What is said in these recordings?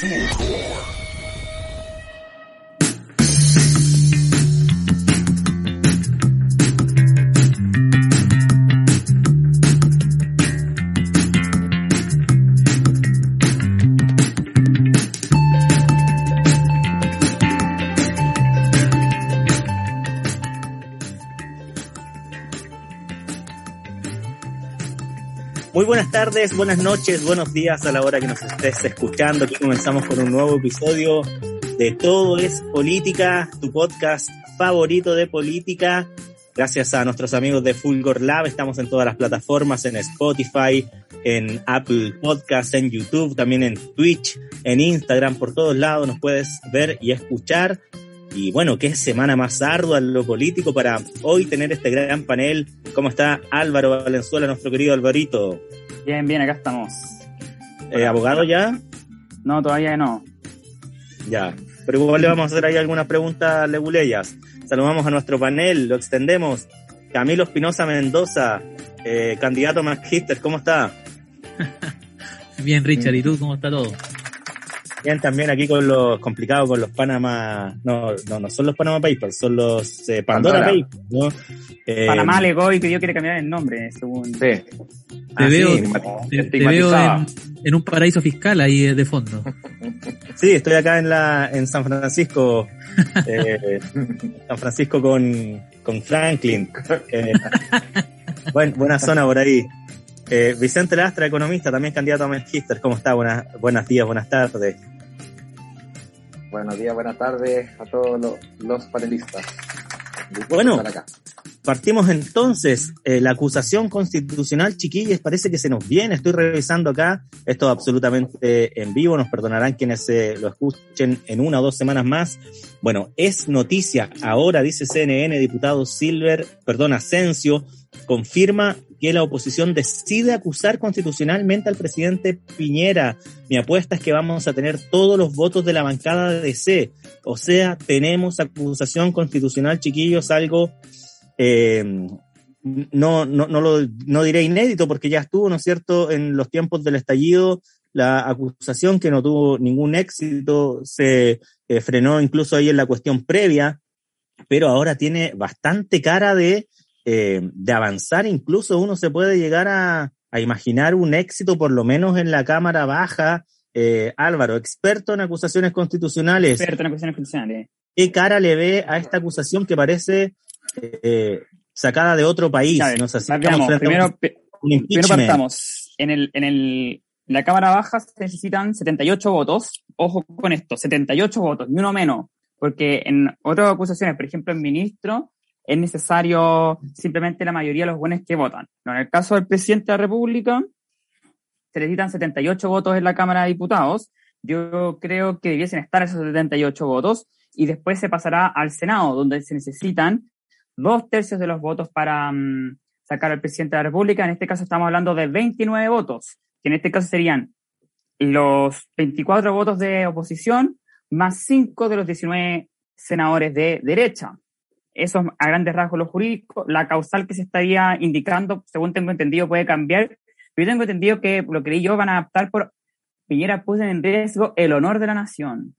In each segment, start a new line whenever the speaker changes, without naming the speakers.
Muy buenas tardes, buenas noches, buenos días a la hora que nos estés escuchando. Aquí comenzamos con un nuevo episodio de Todo es Política, tu podcast favorito de política. Gracias a nuestros amigos de Fulgor Lab, estamos en todas las plataformas, en Spotify, en Apple Podcasts, en YouTube, también en Twitch, en Instagram, por todos lados nos puedes ver y escuchar. Y bueno, qué semana más ardua en lo político para hoy tener este gran panel. ¿Cómo está Álvaro Valenzuela, nuestro querido Alvarito?
Bien, bien, acá estamos.
Eh, ¿Abogado ya?
No, todavía no.
Ya, pero igual le vamos a hacer ahí algunas preguntas leguleyas. Saludamos a nuestro panel, lo extendemos. Camilo Espinosa Mendoza, eh, candidato a Magister, ¿cómo está?
Bien, Richard, ¿y tú cómo está todo?
Bien, también aquí con los complicados con los Panama, no, no, no son los Panama Papers, son los eh, Pandora,
Pandora.
Papers, ¿no? Eh,
Panamá alegó y que yo quiere cambiar el nombre, según...
Sí.
Te
ah,
veo,
sí,
te, te veo en, en un paraíso fiscal ahí de fondo.
Sí, estoy acá en la en San Francisco, eh, San Francisco con, con Franklin. Eh, buen- buena zona por ahí. Eh, Vicente Lastra, economista, también candidato a Magister. ¿Cómo está? Buenas, buenos días, buenas tardes.
Buenos días, buenas tardes a todos los, los panelistas.
Bueno.
acá.
Partimos entonces, eh, la acusación constitucional, chiquillos, parece que se nos viene, estoy revisando acá, esto es absolutamente en vivo, nos perdonarán quienes eh, lo escuchen en una o dos semanas más. Bueno, es noticia, ahora dice CNN, diputado Silver, perdón, Asensio, confirma que la oposición decide acusar constitucionalmente al presidente Piñera. Mi apuesta es que vamos a tener todos los votos de la bancada de DC. O sea, tenemos acusación constitucional, chiquillos, algo eh, no, no, no lo no diré inédito porque ya estuvo, ¿no es cierto?, en los tiempos del estallido, la acusación que no tuvo ningún éxito, se eh, frenó incluso ahí en la cuestión previa, pero ahora tiene bastante cara de, eh, de avanzar, incluso uno se puede llegar a, a imaginar un éxito, por lo menos en la Cámara Baja. Eh, Álvaro, experto en acusaciones constitucionales,
Experto en cuestiones constitucionales.
¿qué cara le ve a esta acusación que parece eh, sacada de otro país?
Ya,
no sé si
veamos,
estamos frente a
primero,
un-
primero partamos. En, el, en el, la Cámara Baja se necesitan 78 votos. Ojo con esto, 78 votos, ni uno menos. Porque en otras acusaciones, por ejemplo, en ministro, es necesario simplemente la mayoría de los buenos que votan. No, en el caso del presidente de la República, se necesitan 78 votos en la Cámara de Diputados. Yo creo que debiesen estar esos 78 votos y después se pasará al Senado, donde se necesitan dos tercios de los votos para mm, sacar al presidente de la República. En este caso estamos hablando de 29 votos, que en este caso serían los 24 votos de oposición más 5 de los 19 senadores de derecha. Eso es a grandes rasgos lo jurídico. La causal que se estaría indicando, según tengo entendido, puede cambiar. Yo tengo entendido que lo que yo van a optar por Piñera puso en riesgo el honor de la nación.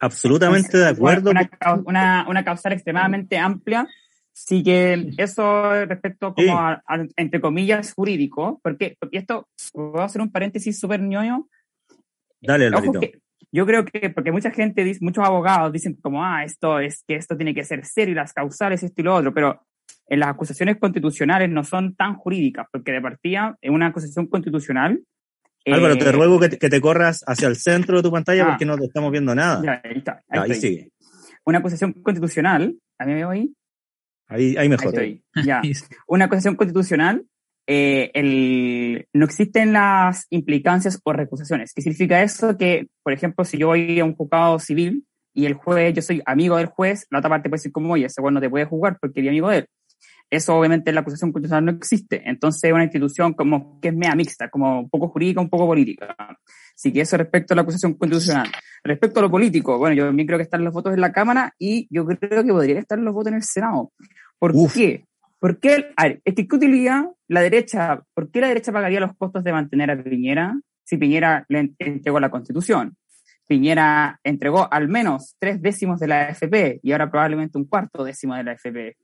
Absolutamente de acuerdo.
Una, una, una causal extremadamente amplia. Sí que eso respecto como
Sí.
a, a- entre comillas jurídico, porque, porque esto, voy a hacer un paréntesis súper ñoño.
Dale,
Ojo que yo creo que, porque mucha gente, dice, muchos abogados dicen como, ah, esto es que esto tiene que ser serio y las causales, esto y lo otro, pero en las acusaciones constitucionales no son tan jurídicas, porque de partida, en una acusación constitucional.
Álvaro,
eh,
te ruego que te, que te corras hacia el centro de tu pantalla
Ah.
porque no te estamos viendo nada.
ya, ahí está.
Ya,
Ahí,
ahí sigue.
Una acusación constitucional, ¿a mí me voy?
Ahí, ahí
Ahí
mejor.
estoy. Ya. Una acusación constitucional, eh, el, no existen las implicancias o recusaciones. ¿Qué significa eso? Que, por ejemplo, si yo voy a un juzgado civil y el juez, yo soy amigo del juez, la otra parte puede decir como, oye, ese juez no te puede juzgar porque eres amigo de él. Eso obviamente en la acusación constitucional no existe. Entonces es una institución como que es media mixta, como un poco jurídica, un poco política. Así que eso respecto a la acusación constitucional. Respecto a lo político, bueno, yo también creo que están los votos en la Cámara y yo creo que podrían estar los votos en el Senado. ¿Por
Uf.
qué? ¿Por qué? A ver, es que ¿qué utilidad la derecha? ¿Por qué la derecha pagaría los costos de mantener a Piñera si Piñera le en- entregó la Constitución? Piñera entregó al menos tres décimos de la AFP y ahora probablemente un cuarto décimo de la AFP.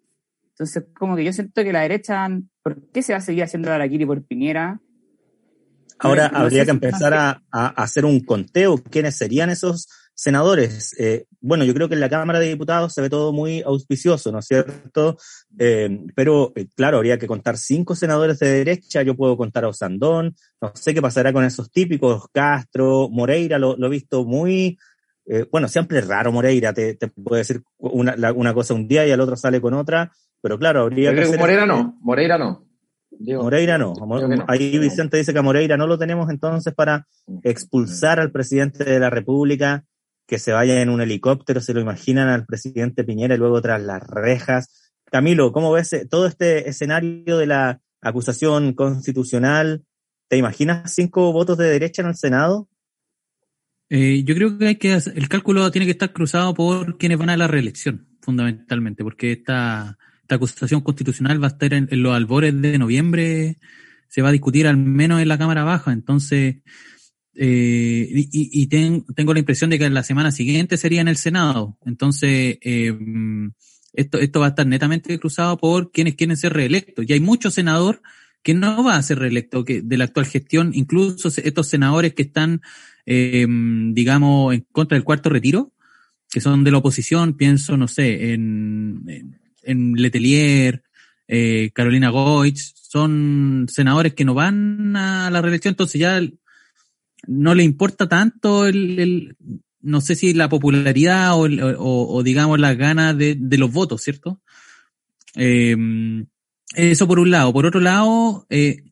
Entonces, como que yo siento que la derecha, ¿por qué se va a seguir haciendo Araquiri por Piñera?
Ahora
No
habría
sé
que
si
empezar a, a hacer un conteo. ¿Quiénes serían esos senadores? Eh, bueno, yo creo que en la Cámara de Diputados se ve todo muy auspicioso, ¿no es cierto? Eh, pero, eh, claro, habría que contar cinco senadores de derecha. Yo puedo contar a Osandón. No sé qué pasará con esos típicos. Castro, Moreira, lo, lo he visto muy... eh, bueno, siempre es raro Moreira. Te, te puede decir una, la- una cosa un día y al otro sale con otra. Pero claro, habría que hacer-
Moreira no, Moreira no. Digo,
Moreira no.
No.
Ahí Vicente dice que a Moreira no lo tenemos entonces para expulsar al presidente de la República, que se vaya en un helicóptero, se lo imaginan al presidente Piñera y luego tras las rejas. Camilo, ¿cómo ves eh, todo este escenario de la acusación constitucional? ¿Te imaginas cinco votos de derecha en el Senado?
Eh, yo creo que hay que el cálculo tiene que estar cruzado por quienes van a la reelección, fundamentalmente, porque esta, esta acusación constitucional va a estar en, en los albores de noviembre, se va a discutir al menos en la Cámara Baja, entonces, eh, y, y- ten- tengo la impresión de que la semana siguiente sería en el Senado, entonces, eh, esto, esto va a estar netamente cruzado por quienes quieren ser reelectos, y hay muchos senadores que no va a ser reelecto que de la actual gestión, incluso estos senadores que están eh, digamos, en contra del cuarto retiro, que son de la oposición, pienso, no sé, en, en, en Letelier, eh, Carolina Goich, son senadores que no van a la reelección, entonces ya no le importa tanto el, el- no sé si la popularidad o, o- o, digamos las ganas de, de los votos, ¿cierto? Eh, eso por un lado. Por otro lado, eh,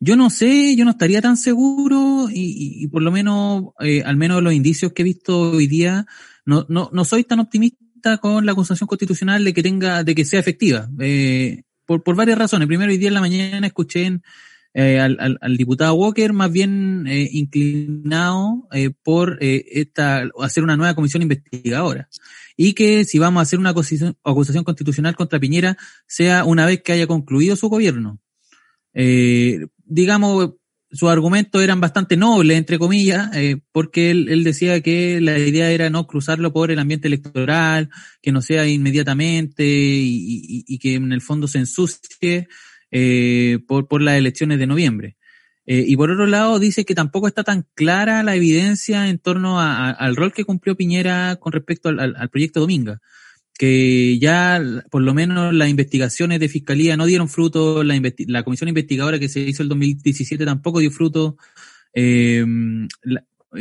yo no sé, yo no estaría tan seguro y, y- y por lo menos, eh, al menos los indicios que he visto hoy día, no, no, no soy tan optimista con la acusación constitucional de que tenga, de que sea efectiva. Eh, por, por varias razones. Primero, hoy día en la mañana escuché en, eh, al, al, al diputado Walker más bien eh, inclinado eh, por eh, esta, hacer una nueva comisión investigadora. Y que si vamos a hacer una acusación, constitucional contra Piñera, sea una vez que haya concluido su gobierno. Eh, digamos, sus argumentos eran bastante nobles, entre comillas, eh, porque él, él decía que la idea era no cruzarlo por el ambiente electoral, que no sea inmediatamente y, y- y que en el fondo se ensucie eh, por, por las elecciones de noviembre. Eh, y por otro lado, dice que tampoco está tan clara la evidencia en torno al rol que cumplió Piñera con respecto al, al- al proyecto Dominga que ya por lo menos las investigaciones de fiscalía no dieron fruto, la, la comisión investigadora que se hizo el 2017 tampoco dio fruto. Eh,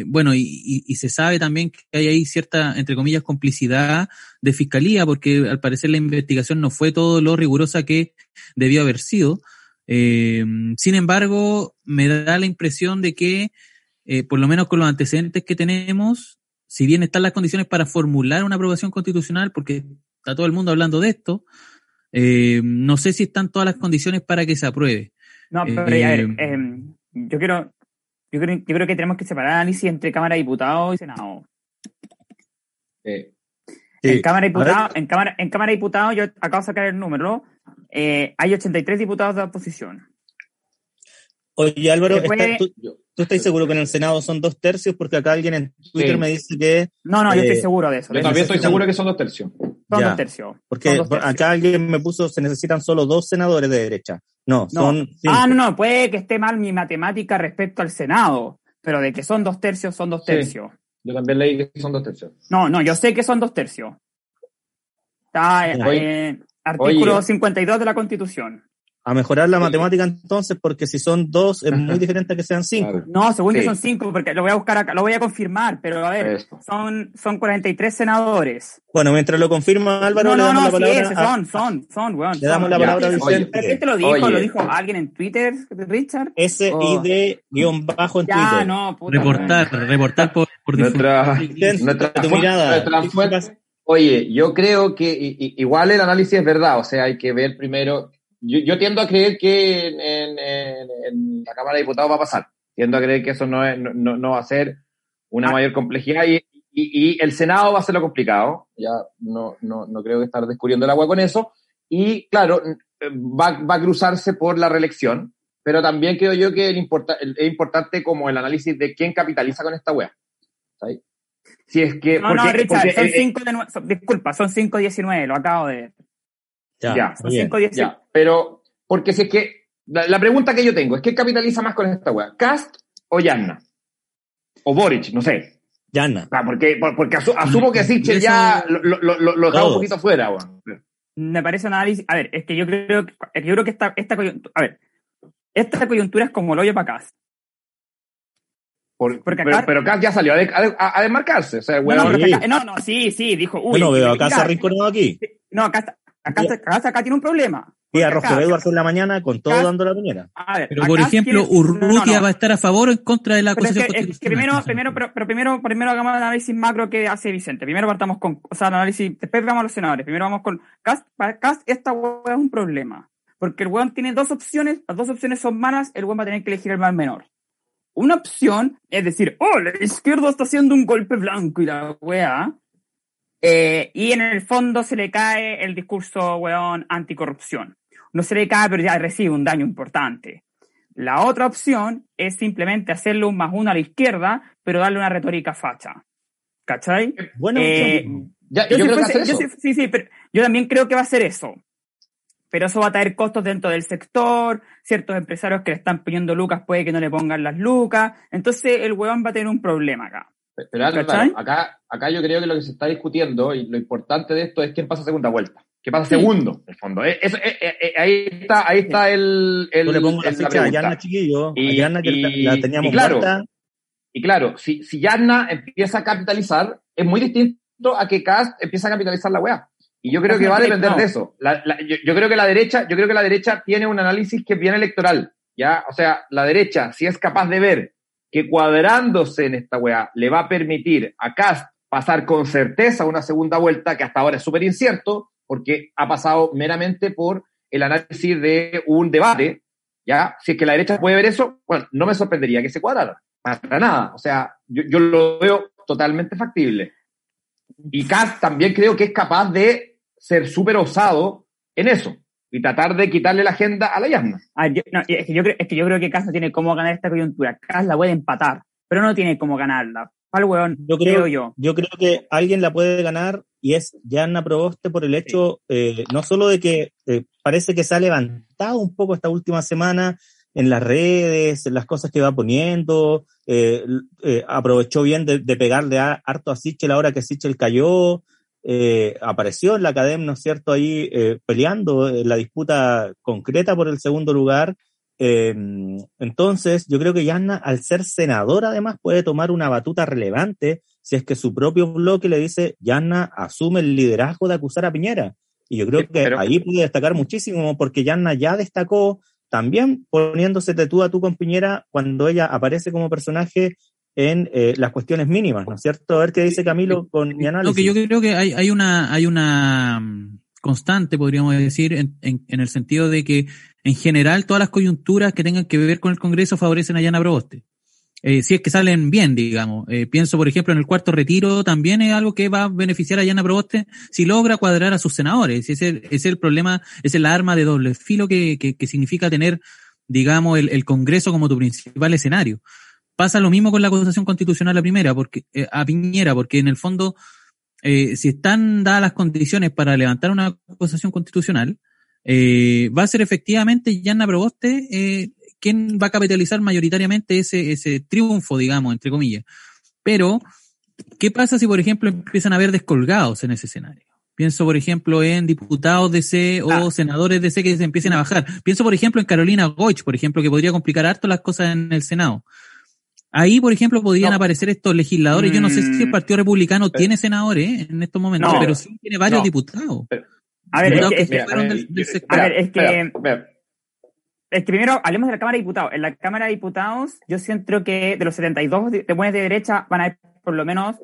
bueno, y, y- y se sabe también que hay ahí cierta, entre comillas, complicidad de fiscalía, porque al parecer la investigación no fue todo lo rigurosa que debió haber sido. Eh, sin embargo, me da la impresión de que, eh, por lo menos con los antecedentes que tenemos, si bien están las condiciones para formular una aprobación constitucional, porque está todo el mundo hablando de esto, eh, no sé si están todas las condiciones para que se apruebe.
No, pero
Eh,
eh, yo quiero, yo creo, yo creo que tenemos que separar análisis entre Cámara de Diputados y Senado.
eh,
En. Cámara de Diputados, en Cámara, en Cámara de Diputados, yo acabo de sacar el número, eh, hay 83 diputados de oposición.
Oye, Álvaro,
Se puede-
¿estás- tú, estás seguro que en el Senado son dos tercios? Porque acá alguien en Twitter
Sí.
me dice que
No, no, yo
Eh,
estoy seguro de eso.
yo también estoy seguro que son dos tercios.
Son
Ya.
dos tercios.
Porque
dos tercios.
acá alguien me puso, se necesitan solo dos senadores de derecha. No,
No.
son cinco.
Ah, no, no, puede que esté mal mi matemática respecto al Senado, pero de que son dos tercios, son dos
Sí.
tercios.
Yo también leí que son dos tercios.
No, no, yo sé que son dos tercios. Está eh, artículo
oye.
52 de la Constitución.
A mejorar la
Sí.
matemática entonces, porque si son dos es muy diferente a que sean cinco.
Claro.
No, según yo
Sí.
son cinco, porque lo voy a buscar acá, lo voy a confirmar, pero a ver, son, son 43 senadores.
Bueno, mientras lo confirma Álvaro,
no,
le
no,
damos
no,
la
sí,
palabra. a-
son, son, son, weón.
le damos
son.
la
Ya.
palabra a
Oye,
Vicente.
¿Pero ¿Quién te lo dijo?
Oye.
¿Lo dijo alguien en Twitter, Richard?
SID guion bajo en
Ya,
Twitter.
no, puta.
Reportar, reportar por, por.
Nuestra,
Vicente,
nuestra
tu mirada.
nuestra Oye, yo creo que igual el análisis es verdad, o sea, hay que ver primero. Yo, yo tiendo a creer que en, en- en- en la Cámara de Diputados va a pasar. Tiendo a creer que eso no, es- no, no- no va a ser una
Ah.
mayor complejidad y, y- y el Senado va a ser lo complicado. Ya no, no, no creo que estar descubriendo el agua con eso. Y claro, va, va a cruzarse por la reelección, pero también creo yo que el importa- el- es importante como el análisis de quién capitaliza con esta wea. ¿sabes? Si es que.
No, no,
porque-
Richard,
porque,
son
eh,
5 de son- disculpa, son 5-19, lo acabo de ver.
Ya,
Ya,
Son
muy bien.
5-19.
Pero, porque si es que, la, la pregunta que yo tengo es, ¿qué capitaliza más con esta weá? ¿Cast o Yanna? O Boric, no sé.
Yanna.
Ah, porque, por- porque asu- asumo que Sichel
Eso-
ya lo, lo, lo, lo dejaba un poquito fuera, weón.
Me parece un análisis. A ver, es que yo creo que, es que yo creo que esta, esta coyuntura. A ver, esta coyuntura es como el hoyo para.
Por-
Porque
pero,
acá-
pero Cast ya salió a, de- a- a desmarcarse. O sea,
No, no,
sí.
que acá- no, no, sí, sí, dijo. Uy,
Yo no veo acá se arrinconado aquí.
No, acá, acá, acá, acá tiene un problema.
Y a Edwards en la mañana con todo
acá-
dando la piñera.
a ver,
Pero por ejemplo,
tiene-
Urrutia
no, no, no.
va a estar a favor o en contra de la
Pero es
acusación
que, es que
constitucional.
primero, primero, pero, pero primero, primero hagamos el análisis macro que hace Vicente. Primero partamos con, o sea, el análisis, después vamos a los senadores. Primero vamos con Cast. Para Cast, esta hueá es un problema. Porque el weón tiene dos opciones, las dos opciones son malas, el weón va a tener que elegir el mal menor. Una opción es decir, oh, la izquierda está haciendo un golpe blanco y la weá. Eh, y en el fondo se le cae el discurso, weón, anticorrupción. No se le cae, pero ya recibe un daño importante. La otra opción es simplemente hacerle un más uno a la izquierda, pero darle una retórica facha. ¿Cachai?
Bueno,
Eh,
Ya,
yo
creo
fuese- sí, sí, pero yo también creo que va a ser eso. Pero eso va a traer costos dentro del sector, ciertos empresarios que le están pidiendo lucas puede que no le pongan las lucas, entonces el huevón va a tener un problema acá.
Pero
¿Cachai?
claro, acá, acá yo creo que lo que se está discutiendo y lo importante de esto es quién pasa segunda vuelta. ¿Qué pasa
Sí.
segundo, en el fondo? Eh, eso, eh, eh, eh, ahí está, ahí está el, el,
Yo le pongo la ficha a. Yanna Chiquillo,
Y-
a Yanna que
y-
la, teníamos
y claro,
muerta.
Y claro, si, si Yarna empieza a capitalizar, es muy distinto a que Cast empieza a capitalizar la weá. Y yo creo que va a depender de eso. La- la- yo, yo creo que la derecha, yo creo que la derecha tiene un análisis que es bien electoral. ¿ya? O sea, la derecha, si es capaz de ver que cuadrándose en esta weá le va a permitir a Cast pasar con certeza una segunda vuelta, que hasta ahora es súper incierto, porque ha pasado meramente por el análisis de un debate, ¿ya? Si es que la derecha puede ver eso, bueno, no me sorprendería que se cuadrara. Para nada. O sea, yo, yo lo veo totalmente factible. Y Kass también creo que es capaz de ser súper osado en eso y tratar de quitarle la agenda a la Yasna.
Ah, yo- no, es, que yo creo, es que yo creo que Cas no tiene cómo ganar esta coyuntura. Cas la puede empatar, pero no tiene cómo ganarla. Al weón,
Yo
creo,
creo,
yo.
yo creo que alguien la puede ganar y es Yanna Proboste por el hecho, eh, no solo de que eh, parece que se ha levantado un poco esta última semana en las redes, en las cosas que va poniendo, eh, eh, aprovechó bien de, de pegarle a, harto a Sichel ahora que Sichel cayó, eh, apareció en la academia, ¿no es cierto?, ahí eh, peleando en la disputa concreta por el segundo lugar. Eh, entonces, yo creo que Yanna, al ser senadora, además, puede tomar una batuta relevante si es que su propio bloque le dice, Yanna asume el liderazgo de acusar a Piñera. Y yo creo
Sí,
que
pero-
ahí puede destacar muchísimo, porque Yanna ya destacó también poniéndose de tú a tú con Piñera cuando ella aparece como personaje en eh, las cuestiones mínimas, ¿no es cierto? A ver qué dice Camilo con mi análisis.
No, que yo creo que hay, hay una, hay una mm, constante, podríamos decir, en, en, en el sentido de que en general todas las coyunturas que tengan que ver con el Congreso favorecen a Yana Proboste. Eh, si es que salen bien, digamos. Eh, pienso, por ejemplo, en el cuarto retiro también es algo que va a beneficiar a Yana Proboste si logra cuadrar a sus senadores. Ese es el, el problema, es la arma de doble filo que, que, que significa tener, digamos, el, el Congreso como tu principal escenario. Pasa lo mismo con la acusación constitucional a primera, porque, eh, a Piñera, porque en el fondo, eh, si están dadas las condiciones para levantar una acusación constitucional, eh, va a ser efectivamente Yanna Proboste eh, quien va a capitalizar mayoritariamente ese, ese triunfo, digamos, entre comillas. Pero, ¿qué pasa si, por ejemplo, empiezan a haber descolgados en ese escenario? Pienso, por ejemplo, en diputados DC o
Ah.
senadores DC que se empiecen a bajar. Pienso, por ejemplo, en Carolina Goich, por ejemplo, que podría complicar harto las cosas en el Senado. Ahí, por ejemplo, podrían
No.
aparecer estos legisladores. Yo no sé si el
Mm.
Partido Republicano tiene senadores ¿eh? en estos momentos,
No.
pero sí tiene varios
No.
diputados.
A ver, es que- es que primero hablemos de la Cámara de Diputados. En la Cámara de Diputados, yo siento que de los 72 de, buenos de derecha van a haber por lo menos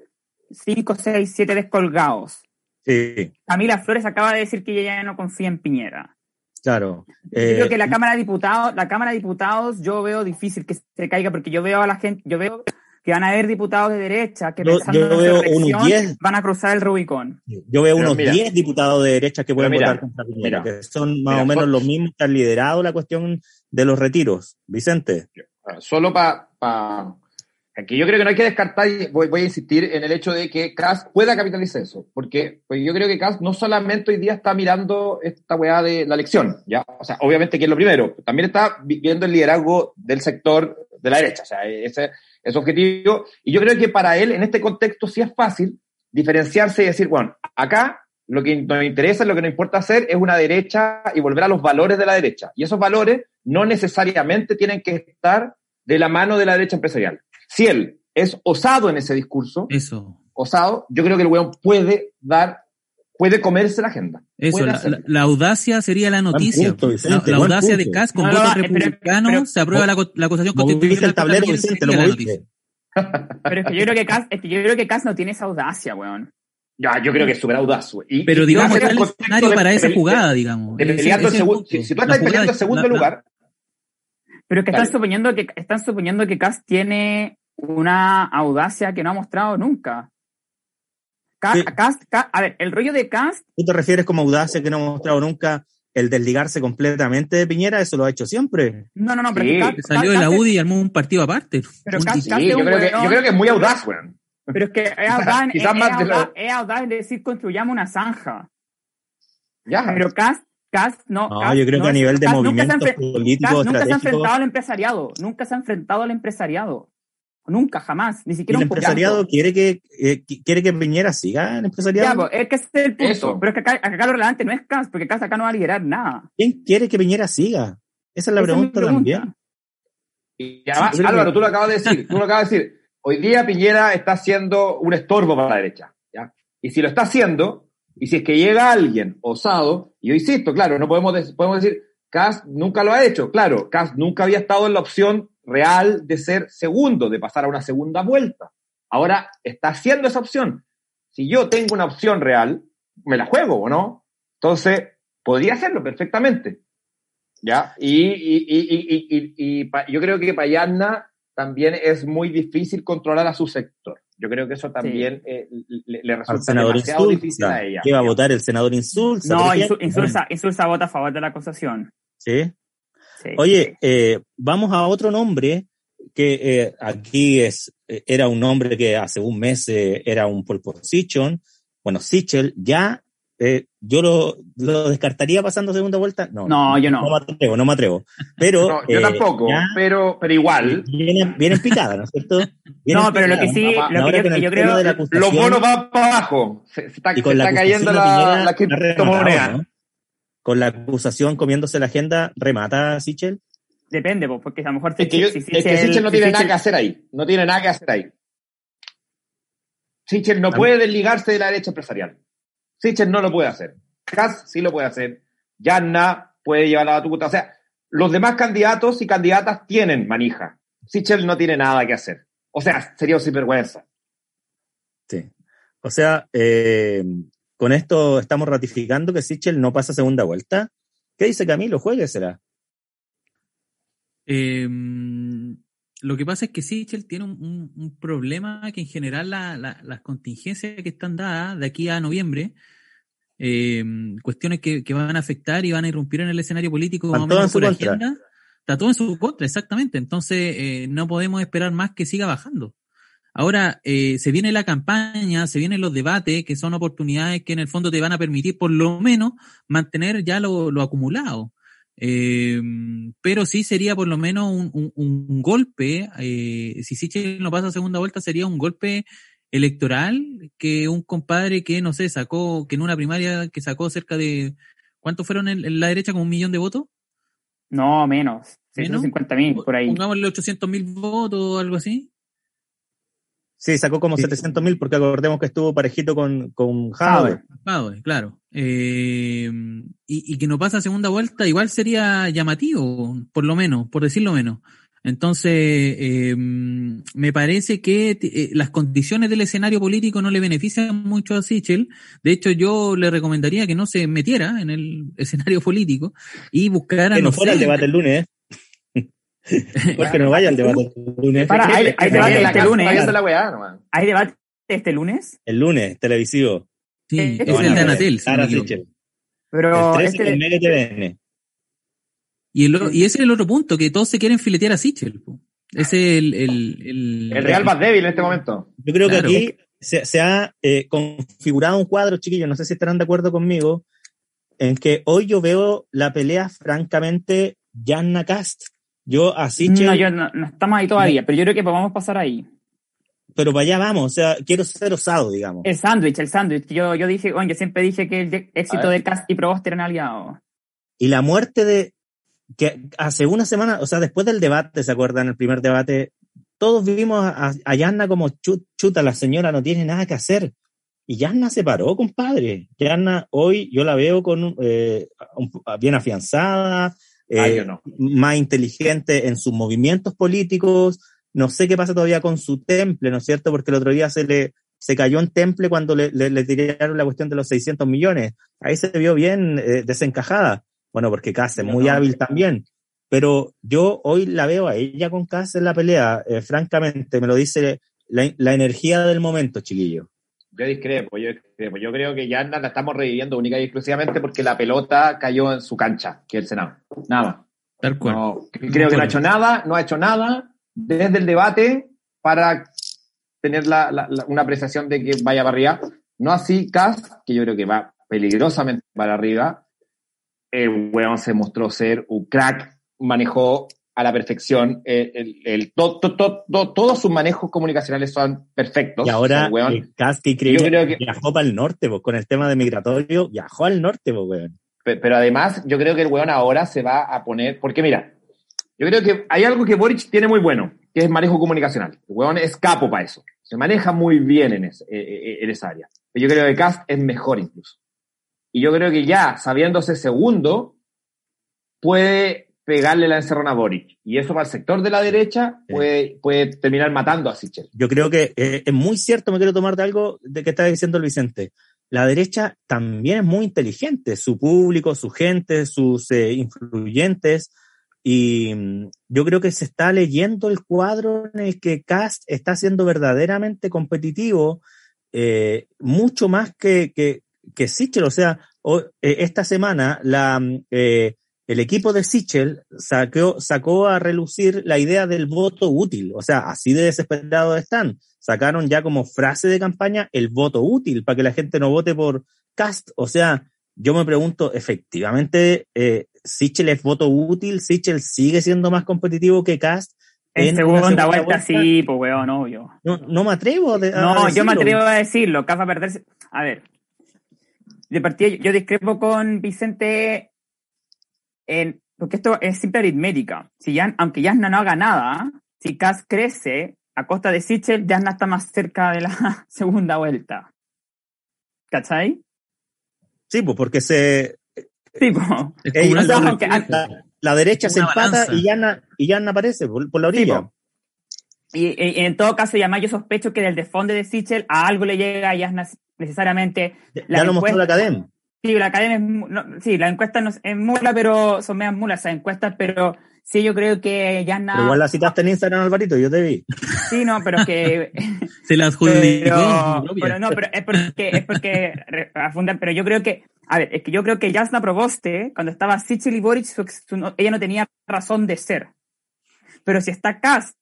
5, 6, 7 descolgados.
Sí,
Camila Flores acaba de decir que ella ya no confía en Piñera.
claro.
Yo
Eh,
creo que la Cámara de Diputados, la Cámara de Diputados, yo veo difícil que se caiga porque yo veo a la gente, yo veo que van a haber diputados de derecha que
Yo-
pensando
yo
en
veo
reelección
unos 10.
van a cruzar el Rubicón.
Yo veo
Pero
unos
mira.
10 diputados de derecha que pueden
mira,
votar contra Piñera,
mira.
que son más
Mira,
o menos los mismos que han liderado la cuestión de los retiros. Vicente.
Solo para pa, Aquí yo creo que no hay que descartar, y voy, voy a insistir en el hecho de que Cas pueda capitalizar eso, porque pues yo creo que Cas no solamente hoy día está mirando esta weá de la elección, ¿ya? O sea, obviamente que es lo primero, también está viendo el liderazgo del sector de la derecha, o sea, ese es objetivo, y yo creo que para él, en este contexto, sí es fácil diferenciarse y decir, bueno, acá lo que nos interesa, lo que nos importa hacer es una derecha y volver a los valores de la derecha, y esos valores no necesariamente tienen que estar de la mano de la derecha empresarial. Si él es osado en ese discurso,
Eso.
osado, yo creo que el weón puede dar, puede comerse la agenda.
Eso, la,
hacerlo.
la- la audacia sería la noticia.
punto,
la,
Vicente,
la
buen
audacia
punto.
de Cas con
No,
votos
no,
republicanos
pero-
se aprueba la, acusación constitucional.
el tablero, Vicente, lo.
Pero es que yo creo que Cas, es que yo creo que Cas no tiene esa audacia, weón.
Ya, yo creo que es súper audaz, güey.
Pero digamos,
en
está el escenario para esa jugada, digamos.
de
Ese- ese
si, si tú estás peleando en segundo lugar,
Pero es que están suponiendo que están suponiendo que Cas tiene una audacia que no ha mostrado nunca. Cas,
Sí.
Cas- Cas- a ver, el rollo de Cas,
¿Tú te refieres como audacia que no ha mostrado nunca el desligarse completamente de Piñera? Eso lo ha hecho siempre.
no, no, no, pero
Sí.
es que
Salió de la UDI y armó un partido aparte.
Pero
sí, yo
es un
creo, que, yo
weón-
creo que es muy audaz, güey.
Pero es que es audaz, es,
lo-
audaz, es audaz decir construyamos una zanja.
Ya.
Pero Cas, Cas no.
No, yo creo
no
que a
es-
nivel de movimientos políticos
nunca se ha enfrentado al empresariado. Nunca se ha enfrentado al empresariado. Nunca, jamás. Ni
y
siquiera
el
un
empresariado quiere que, eh, qui- quiere que Piñera siga el empresariado.
Ya, pues, es que ese es el punto.
Eso.
Pero es que acá, acá lo relevante no es Cas, porque Cas acá no va a liderar nada.
¿Quién quiere que Piñera siga? Esa es la
Esa es
pregunta, también.
Y además,
Sí,
Álvaro,
que-
tú lo acabas de decir, tú lo acabas de decir. Hoy día Piñera está haciendo un estorbo para la derecha. ¿ya? Y si lo está haciendo, y si es que llega alguien osado, y yo insisto, claro, no podemos, podemos decir, Cas nunca lo ha hecho. Claro, Cas nunca había estado en la opción real de ser segundo, de pasar a una segunda vuelta. Ahora está haciendo esa opción. Si yo tengo una opción real, me la juego, ¿o no? Entonces, podría hacerlo perfectamente. ¿Ya? Y, y, y, y, y, y- y pa- yo creo que Payarna también es muy difícil controlar a su sector. Yo creo que eso también eh, le, resulta demasiado difícil a ella.
¿Qué va a votar el senador Insulza?
No, Insulza vota a favor de la acusación.
Sí.
Sí.
Oye, eh, vamos a otro nombre que eh, aquí es eh, era un nombre que hace un mes eh, era un pole position. Bueno, Sichel ya yo lo, lo descartaría pasando segunda vuelta. No,
No, yo no.
No me atrevo, no me atrevo. Pero
No, yo tampoco,
ya
pero, pero igual.
viene, viene en picada, ¿no es cierto?
No, pero lo que sí, lo que yo, yo creo,
la
Los bonos van para abajo. Se, se está, se
la
cayendo la, la
ha
criptomoneda.
Con la acusación comiéndose la agenda, remata Sichel.
depende, porque a lo mejor
Es que, yo-
si- si
es que
Sichel-
Sichel no tiene
Sichel-
nada que hacer ahí. No tiene nada que hacer ahí. Sichel no
Ah.
puede desligarse de la derecha empresarial. Sichel no lo puede hacer. Kass sí lo puede hacer. Yanna puede llevar la batuta. O sea, los demás candidatos y candidatas tienen manija. Sichel no tiene nada que hacer. O sea, sería un sinvergüenza.
Sí. O sea, eh, con esto estamos ratificando que Sichel no pasa segunda vuelta. ¿Qué dice Camilo? Jueguesela.
Eh, lo que pasa es que Sichel tiene un, un- un problema que en general la- la- las contingencias que están dadas de aquí a noviembre, eh, cuestiones que, que van a afectar y van a irrumpir en el escenario político más menos
en
por agenda, está todo en su contra, exactamente. Entonces, eh, no podemos esperar más que siga bajando. Ahora, eh, se viene la campaña, se vienen los debates, que son oportunidades que en el fondo te van a permitir por lo menos mantener ya lo, lo acumulado. Eh, pero sí sería por lo menos un, un- un golpe, eh, si Sichel no pasa a segunda vuelta, sería un golpe electoral que un compadre que, no sé, sacó, que en una primaria que sacó cerca de, ¿cuántos fueron en, en la derecha? ¿Como un millón de votos?
No, menos.
¿Menos?
650 mil, por ahí.
Pongámosle 800 mil votos o algo así.
Sí, sacó como
Sí.
700 mil porque acordemos que estuvo parejito con, con Jadwe.
Jadwe, claro. Eh, y, y que no pasa segunda vuelta, igual sería llamativo, por lo menos, por decirlo menos. Entonces, eh, me parece que eh, las condiciones del escenario político no le benefician mucho a Sichel. De hecho, yo le recomendaría que no se metiera en el escenario político y buscara,
Que no
no
fuera
sé,
el debate el lunes. ¿Eh? Porque no vaya al debate el lunes.
Para, hay- hay debate este lunes. ¿Hay debate este lunes?
El lunes, televisivo.
Sí,
Este
es el de
lunes.
Anatel,
Sara.
Pero
el 13
este,
TVN.
Y, el, o- y ese es el otro punto, que todos se quieren filetear a Sichel. es el, el, el,
El Real más débil en este momento.
Yo creo
Claro.
que aquí se, se ha eh, configurado un cuadro, chiquillos, no sé si estarán de acuerdo conmigo, en que hoy yo veo la pelea francamente Janna Cast. Yo así,
No, yo no, no estamos ahí todavía, pero yo creo que podemos pasar ahí.
pero para allá vamos, o sea, quiero ser osado, digamos.
El sándwich, el sándwich. Yo, yo dije, bueno, yo siempre dije que el
A
éxito de Cast y Proboste eran aliados.
Y la muerte de, que hace una semana, o sea, después del debate, ¿se acuerdan? El primer debate, todos vimos a, a Yanna como "Chu- chuta, la señora no tiene nada que hacer. Y Yanna se paró, compadre. Yanna hoy yo la veo con eh, bien afianzada, eh,
Ah, yo no.
más inteligente en sus movimientos políticos. No sé qué pasa todavía con su temple, ¿no es cierto? Porque el otro día se le se cayó en temple cuando le, le, le tiraron la cuestión de los 600 millones. Ahí se vio bien eh, desencajada. Bueno, porque Cass es muy
no.
hábil también. Pero yo hoy la veo a ella con Cass en la pelea. eh, francamente, me lo dice la, la energía del momento, chiquillo.
Yo discrepo, yo discrepo. Yo creo que ya la estamos reviviendo única y exclusivamente porque la pelota cayó en su cancha, que es el Senado. Nada más.
Tal cual.
No, creo que no ha hecho nada, no ha hecho nada desde el debate para tener la, la- la- una apreciación de que vaya para arriba. No así Kass, que yo creo que va peligrosamente para arriba. El weón se mostró ser un crack, manejó a la perfección. El, el- el- to- to- to- to- todos sus manejos comunicacionales son perfectos.
Y ahora
El
eh, Cass, que
creo que-
viajó para el norte, pues, con el tema de migratorio, viajó al norte, pues, weón.
Pe- Pero además, yo creo que el weón ahora se va a poner. Porque mira, yo creo que hay algo que Boric tiene muy bueno, que es manejo comunicacional. El weón es capo para eso. Se maneja muy bien en, ese- eh, eh, en esa área. Pero yo creo que Cast es mejor incluso. Y yo creo que ya, sabiéndose segundo, puede pegarle la encerrona a Boric. Y eso para el sector de la derecha puede, puede terminar matando a Sichel.
Yo creo que eh, es muy cierto, me quiero tomar de algo de que está diciendo el Vicente. La derecha también es muy inteligente, su público, su gente, sus eh, influyentes, y mm, yo creo que se está leyendo el cuadro en el que Cast está siendo verdaderamente competitivo, eh, mucho más que, que, que Sichel. O sea, esta semana la, mm, eh, el equipo de Sichel sacó, sacó a relucir la idea del voto útil. O sea, así de desesperados están. Sacaron ya como frase de campaña el voto útil para que la gente no vote por Cast. O sea, yo me pregunto, efectivamente, eh, Sichel es voto útil, Sichel sigue siendo más competitivo que Cast.
En,
una
segunda, vuelta, sí, pues weón, obvio.
No, no me atrevo a
No, yo me atrevo a decirlo, Cast va a perderse. A ver, de partida yo discrepo con Vicente en, porque esto es simple aritmética. Si ya, aunque Yasna no haga nada, si Cast crece a costa de Sichel, Yasna está más cerca de la segunda vuelta. ¿Cachai?
Sí, pues porque se,
Sí, po.
Es
Ey,
como una
o sea,
doble
aunque-
flecha.
la, la derecha se empata
balanza.
y Yana, y Yana aparece por, por la orilla.
po. Y, en todo caso, y además yo sospecho que del desfonde de Sichel a algo le llega a Yasna necesariamente.
ya
la
lo mostró la academia.
Sí, la academia es, mu- no, sí, la encuesta no es, mula, pero son medias mulas esas encuestas, pero sí yo creo que Yasna,
Pero igual la citaste en Instagram, Alvarito, yo te vi.
sí, no, pero que,
Se la adjudicó.
pero, no, pero es porque, es porque, re- afunda- pero yo creo que, a ver, es que yo creo que Jasna Proboste, cuando estaba Sichel y Boric, su- su- no- ella no tenía razón de ser. Pero si está Cast,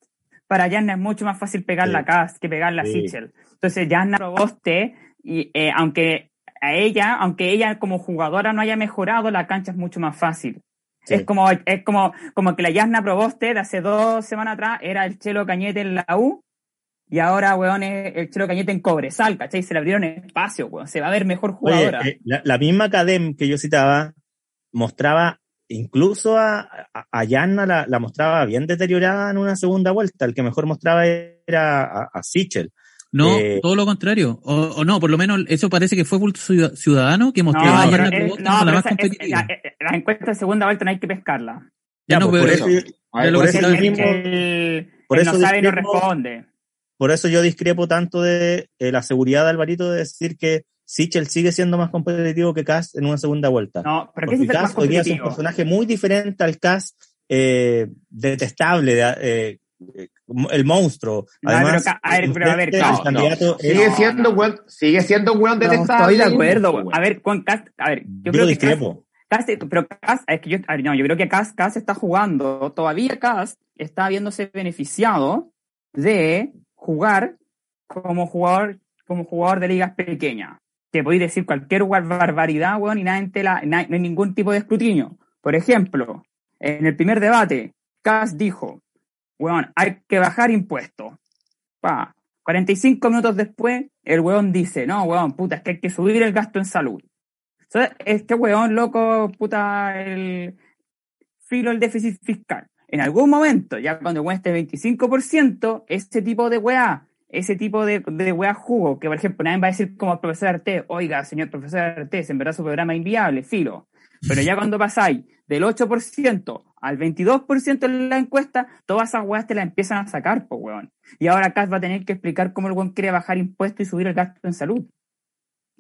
para Jasna es mucho más fácil pegarla
Sí.
a Cast que pegarla a
Sí.
Sichel. Entonces Jasna Proboste, y, eh, aunque a ella, aunque ella como jugadora no haya mejorado, la cancha es mucho más fácil.
Sí.
Es como, es como, como que la Yasna Proboste de hace dos semanas atrás era el Chelo Cañete en la U y ahora, weón, es el Chelo Cañete en Cobresal, ¿cachai? Se le abrieron espacio, weón. Se va a ver mejor
Oye,
jugadora.
eh, la, la misma Academ que yo citaba mostraba, incluso a, a, a Yanna la, la mostraba bien deteriorada en una segunda vuelta. El que mejor mostraba era a, a Sichel.
No,
Eh,
todo lo contrario. O, o no, por lo menos eso parece que fue Ciudadano que
no,
mostraba a
pero, es- no,
la
pero
más
esa- es- la- eh, las encuestas de segunda vuelta no hay que pescarla.
Ya no
pues,
veo
por
eso.
ver,
por
que
eso mismo-
el-
por eso
no sabe y no
discrepo-
responde.
por eso yo discrepo tanto de eh, la seguridad de Alvarito de decir que Sichel sigue siendo más competitivo que Cass en una segunda vuelta.
No, pero ¿qué
Porque
es más
Cass hoy día es un personaje muy diferente al Cass eh, detestable, de- el monstruo.
No, pero a ver, pero a ver, Cass,
candidato es-
Sigue
No,
siendo
no.
weón, sigue siendo un weón
No,
detestable.
estoy de acuerdo.
weón.
A ver, con Cast, a ver, yo
yo
creo que
discrepo.
Cast, pero Cast, es que yo, a ver, no, yo creo que Cast, Cast está jugando, todavía Cast está viéndose beneficiado de jugar como jugador, como jugador de ligas pequeñas. Que podéis decir cualquier barbaridad, weón, y nadie te la, no hay ningún tipo de escrutinio. Por ejemplo, en el primer debate, Cass dijo, weón, hay que bajar impuestos. Pa, 45 minutos después, el weón dice, no, weón, puta, es que hay que subir el gasto en salud. Entonces, este weón, loco, puta, el filo el déficit fiscal. En algún momento, ya cuando weón esté 25%, ese tipo de weá, ese tipo de, de weá jugo, que por ejemplo nadie va a decir como profesor Arte, oiga, señor profesor Arte, en verdad su programa inviable, filo. Pero ya cuando pasáis del 8% al 22% en la encuesta, todas esas weas te las empiezan a sacar, pues weón. Y ahora Cas va a tener que explicar cómo el weón quiere bajar impuestos y subir el gasto en salud.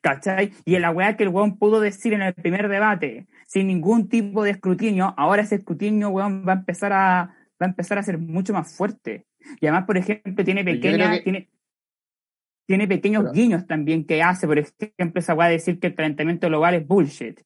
¿Cachai? Y en la weá que el weón pudo decir en el primer debate, sin ningún tipo de escrutinio, ahora ese escrutinio, weón, va a empezar a, va a empezar a ser mucho más fuerte. Y además, por ejemplo, tiene pequeñas, tiene, tiene pequeños guiños también que hace, por ejemplo, esa weá de decir que el calentamiento global es bullshit.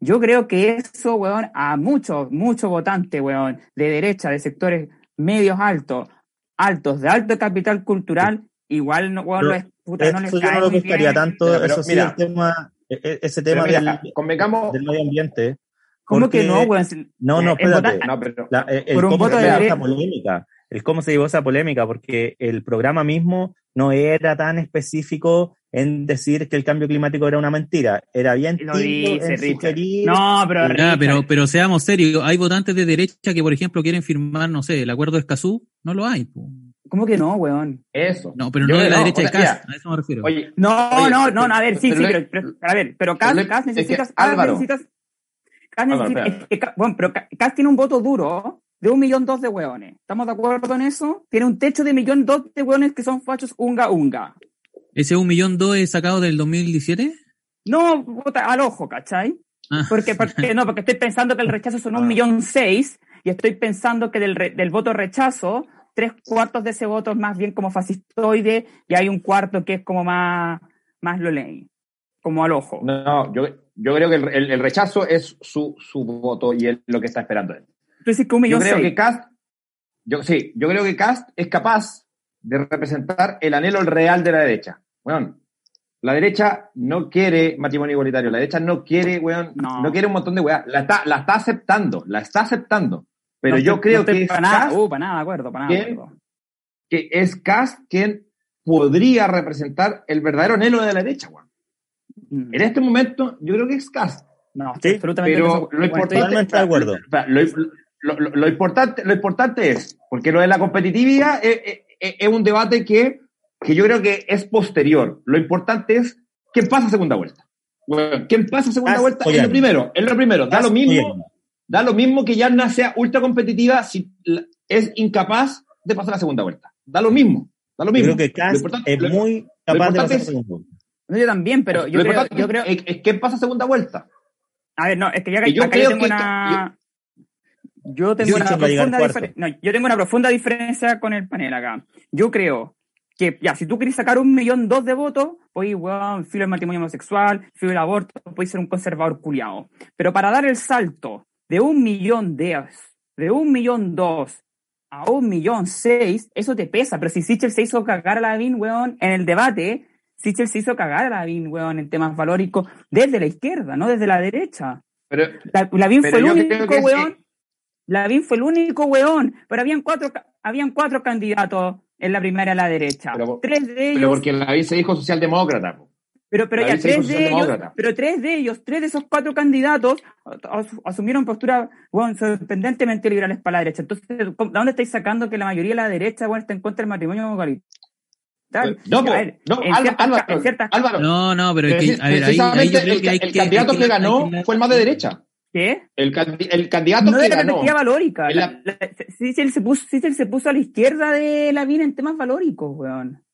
Yo creo que eso, weón, a muchos, muchos votantes, weón, de derecha, de sectores medios altos, altos, de alto capital cultural, igual, no, weón, lo es, puta, no les
yo
cae
no lo buscaría
bien.
tanto,
Pero, pero,
eso sí,
mira.
el tema, e- e- ese tema
Pero mira,
del,
convengamos,
del medio ambiente.
¿Cómo que no, weón?
No, no,
El
espérate.
no, pero,
La- el, el
Por un
cómo
voto
se
de
polémica, el cómo se llevó esa polémica, porque el programa mismo no era tan específico en decir que el cambio climático era una mentira, era bien
Lo
tibio
dice,
en
Richard.
sugerir
No, pero,
Ya, pero, pero seamos serios, hay votantes de derecha que, por ejemplo, quieren firmar, no sé, el acuerdo de Escazú, no lo hay. po.
¿cómo que no, weón?
eso.
No, pero
Yo
no de la derecha
o
de
sea, mira,
a eso me refiero.
Oye,
No,
Oye,
no, no, a ver, sí,
pero
sí,
le-
pero, pero- a ver, pero Cas, Cas
es que,
necesitas, Cas
Álvaro.
necesitas, Cas
Álvaro,
es que Cas- bueno, pero Cas Cas tiene un voto duro de un millón dos de hueones. ¿Estamos de acuerdo en eso? Tiene un techo de millón dos de hueones que son fachos unga unga.
¿Ese un millón dos es sacado del 2017?
No, al ojo, ¿cachai?
Ah.
Porque, porque, no, porque estoy pensando que el rechazo son un millón seis y estoy pensando que del, re- del voto rechazo, tres cuartos de ese voto es más bien como fascistoide y hay un cuarto que es como más, más lo leí, como al ojo.
No, no, yo, yo creo que el, el- el rechazo es su, su voto y es lo que está esperando él.
Entonces que un
Yo creo
seis.
que Cast, yo, sí, yo creo que Cast es capaz de representar el anhelo real de la derecha. Weón, la derecha no quiere matrimonio igualitario, la derecha no quiere, weón,
No.
no, quiere un montón de weá, la está, la está aceptando, la está aceptando. Pero
No
yo
estoy-
creo
no
que es
para nada, uh, para nada de acuerdo, para nada de
¿Quién?
acuerdo.
que es Cast quien podría representar el verdadero anhelo de la derecha, weón.
Mm.
En este momento, yo creo que es Cast.
No,
Sí,
absolutamente
Pero lo
Bueno,
importante,
de acuerdo.
lo, lo- lo- lo importante, lo importante es, porque lo de la competitividad es, es- es un debate que, que yo creo que es posterior. Lo importante es quién pasa a segunda vuelta. Bueno, quién pasa a segunda vuelta
o
es lo primero, es lo primero. Da lo mismo, da lo mismo que Yarna sea ultra competitiva si la- es incapaz de pasar la segunda vuelta. Da lo mismo, da lo
Yo
mismo.
creo que
importante-
es
lo-
muy capaz de pasar
es-
segundo.
No, yo también, pero yo
lo
creo,
importante
yo creo,
es, es quién pasa a segunda vuelta.
a ver, no, es que ya
que yo
acá
creo
yo tengo
que-
una, yo tengo
Yo
una profunda no, yo tengo una profunda diferencia con el panel acá. Yo creo que, ya, si tú quieres sacar un millón dos de votos, pues, weón, filo el matrimonio homosexual, filo el aborto, puedes ser un conservador culiado. Pero para dar el salto de un millón de, de un millón dos a un millón seis, eso te pesa. Pero si Sichel se hizo cagar a Lavín, weón, en el debate, Sichel se hizo cagar a Lavín, weón, en temas valóricos desde la izquierda, no desde la derecha.
Pero,
La- Lavín
Pero
fue el único weón.
que-
Lavín fue el único weón. Pero habían cuatro, habían cuatro candidatos en la primera a la derecha.
Pero-
tres de ellos.
pero porque la se dijo socialdemócrata.
Pero, pero ya, tres de ellos, pero tres de ellos, tres de esos cuatro candidatos as- asumieron posturas, bueno, sorprendentemente liberales para la derecha. Entonces, ¿cómo- ¿de dónde estáis sacando que la mayoría de la derecha, bueno, está en contra del matrimonio igualitario?
No, po,
A ver,
no, Álvaro,
ciertas-
Álvaro,
en ciertas-
Álvaro,
No, no, pero es que, a ver, ahí, ahí yo
precisamente
creo
el,
que hay
el
que...
candidato que, ganó fue el más de derecha.
¿Qué?
El, candi- el candidato
No
que
de la
ganó.
perspectiva valórica.
En
La,
la-
la- Sichel se puso, Sichel se puso a la izquierda de Lavín en temas valóricos, weón.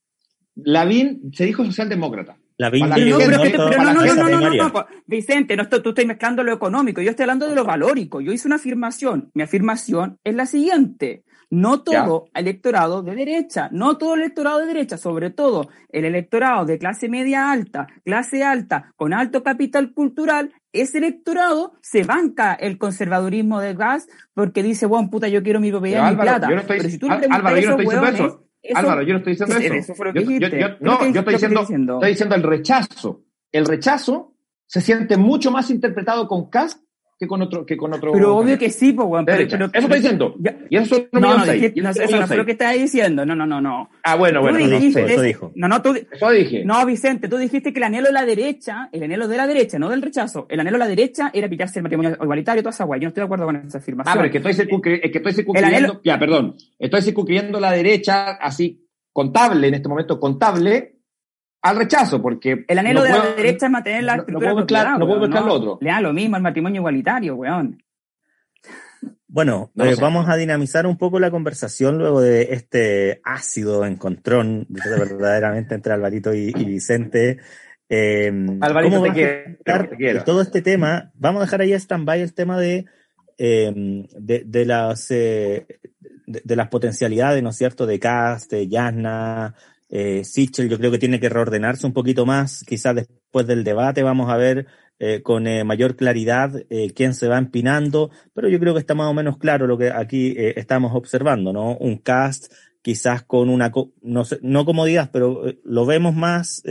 Lavín se dijo socialdemócrata.
La
Pero no, pero,
no,
que te-
no,
pero no, no, no, no, no, no, no, Vicente, no estoy- tú estás mezclando lo económico, yo estoy hablando de lo valórico. Yo hice una afirmación. Mi afirmación es la siguiente. No todo electorado de derecha, no todo electorado de derecha, sobre todo el electorado de clase media alta, clase alta, con alto capital cultural, ese electorado se banca el conservadurismo de gas porque dice, bueno, puta, yo quiero mi propiedad en mi plata.
Yo no estoy, Pero si tú le Álvaro, yo no estoy diciendo eso. Álvaro, yo no estoy diciendo eso. eso fue lo que yo, yo, no, yo estoy diciendo, estoy diciendo el rechazo. El rechazo se siente mucho más interpretado con Cast que con otro. Que con otro
pero obvio que sí, pues, weón. Pero,
pero, eso estoy diciendo. y eso
no, no, no, dije, no, eso no fue lo que estás diciendo. No, no, no, no.
Ah, bueno, bueno.
Dijiste,
eso dijo.
No, no, tú.
Eso dije.
No, Vicente, tú dijiste que el anhelo de la derecha, el anhelo de la derecha, no del rechazo, el anhelo de la derecha era pillarse el matrimonio igualitario, toda esa guay. Yo no estoy de acuerdo con esa afirmación.
Ah, pero es que estoy, circunscri es que estoy circunscribiendo. Ya, perdón. Estoy circunscribiendo la derecha así contable, en este momento contable, al rechazo, porque...
El anhelo de la derecha es mantener la estructura
No, puedo no puedo mezclar lo otro.
Le da lo mismo al matrimonio igualitario, weón.
Bueno, eh, vamos a dinamizar un poco la conversación luego de este ácido encontrón verdaderamente entre Alvarito y, Vicente.
Eh, Alvarito, te quiero,
Todo este tema, vamos a dejar ahí a stand-by el tema de, em, de, las, eh, de, las potencialidades, ¿no es cierto?, de Cast, de Yasna, eh, Sichel yo creo que tiene que reordenarse un poquito más, quizás después del debate vamos a ver eh, con eh, mayor claridad eh, quién se va empinando, pero yo creo que está más o menos claro lo que aquí estamos observando, ¿no? Un cast quizás con una, no, sé, no comodidad, pero lo vemos más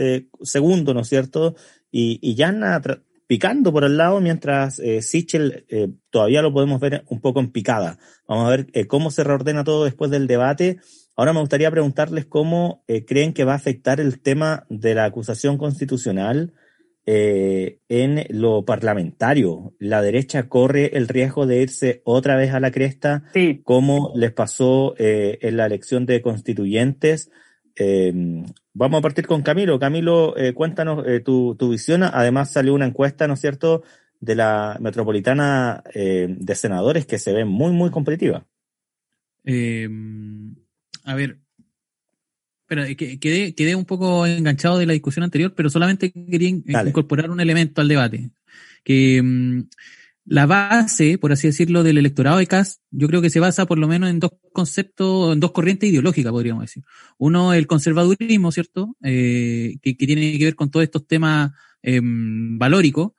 segundo, ¿no es cierto? Y, y Yana picando por el lado, mientras Sichel todavía lo podemos ver un poco en picada. Vamos a ver cómo se reordena todo después del debate Ahora me gustaría preguntarles cómo eh, creen que va a afectar el tema de la acusación constitucional eh, en lo parlamentario. La derecha corre el riesgo de irse otra vez a la cresta,
sí.
como les pasó eh, en la elección de constituyentes. Em, vamos a partir con Camilo. Camilo, cuéntanos tu, tu, visión. Además salió una encuesta, ¿no es cierto?, de la metropolitana de senadores que se ve muy, muy competitiva.
Eh, a ver, pero quedé, quedé un poco enganchado de la discusión anterior, pero solamente quería incorporar un elemento al debate. Que mm, la base, por así decirlo, del electorado de CAS, yo creo que se basa por lo menos en dos conceptos, en dos corrientes ideológicas, podríamos decir. Uno, el conservadurismo, ¿cierto? Eh, que, tiene que ver con todos estos temas em, valóricos.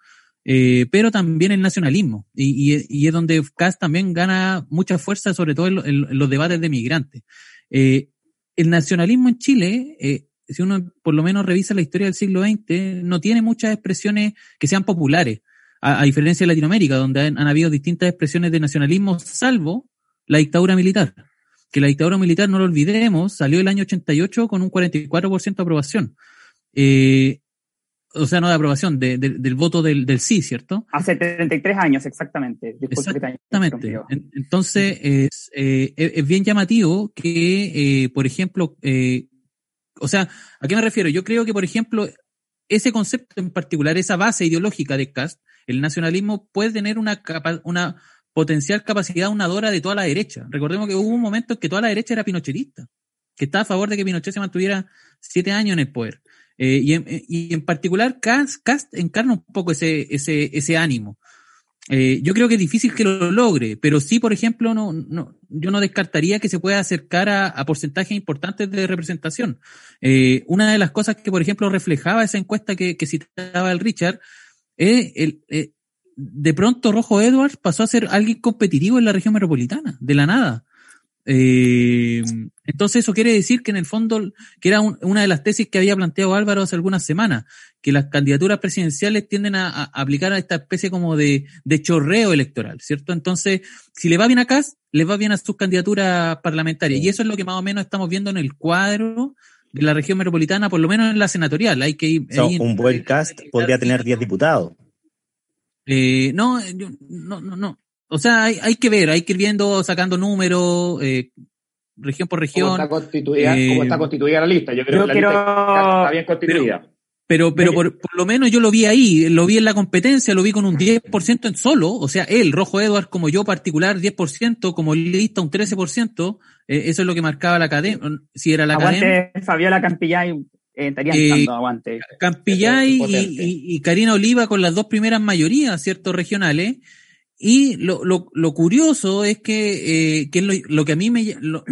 Eh, pero también el nacionalismo. Y, y, es donde CAS también gana mucha fuerza, sobre todo en los debates de migrantes. Eh, el nacionalismo en Chile, eh, si uno por lo menos revisa la historia del siglo XX, no tiene muchas expresiones que sean populares, a, diferencia de Latinoamérica, donde han, habido distintas expresiones de nacionalismo, salvo la dictadura militar. Que la dictadura militar, no lo olvidemos, salió el año 88 con un 44% de aprobación. Eh, o sea, no de aprobación, de, del voto del, del, sí, ¿cierto?
Hace 33 años, exactamente.
Exactamente. Entonces, es, eh, es, bien llamativo que, eh, por ejemplo, eh, o sea, ¿a qué me refiero? Yo creo que, por ejemplo, ese concepto en particular, esa base ideológica de Cast, el nacionalismo puede tener una, capa una potencial capacidad unadora de toda la derecha. Recordemos que hubo un momento en que toda la derecha era pinochetista, que estaba a favor de que Pinochet se mantuviera siete años en el poder. Eh, y, en, y, en, particular, Cast, Cast, encarna un poco ese, ese, ese ánimo. Eh, yo creo que es difícil que lo logre, pero sí, por ejemplo, no, no, yo no descartaría que se pueda acercar a, a porcentajes importantes de representación. Eh, una de las cosas que, por ejemplo, reflejaba esa encuesta que, que citaba el Richard, es el, eh, de pronto Rojo Edwards pasó a ser alguien competitivo en la región metropolitana, de la nada. Eh, entonces eso quiere decir que en el fondo, que era una de las tesis que había planteado Álvaro hace algunas semanas, que las candidaturas presidenciales tienden a, a aplicar a esta especie como de, de, chorreo electoral, ¿cierto? Entonces, si le va bien a Cas, le va bien a sus candidaturas parlamentarias. Y eso es lo que más o menos estamos viendo en el cuadro de la región metropolitana, por lo menos en la senatorial. Hay que ir,
un buen cast podría tener 10 diputados.
Eh, no, no, no, no. O sea, hay, hay que ver, hay que ir viendo, sacando números, eh, región por región. ¿Cómo
está constituida, eh, cómo está constituida la lista? Yo creo que la quiero... lista está bien constituida.
Pero, pero, por, por, lo menos yo lo vi ahí, lo vi en la competencia, lo vi con un 10% en solo, o sea, él, Rojo Edwards, como yo particular, 10%, como lista un 13%, eh, eso es lo que marcaba la academia, si era la academia.
Fabiola Campillay eh, estarían eh, aguante.
Campillay y, y, y, Karina Oliva con las dos primeras mayorías, ¿cierto? Regionales, y lo, lo, lo, curioso es que, eh, que lo, lo, que a mí me, lo,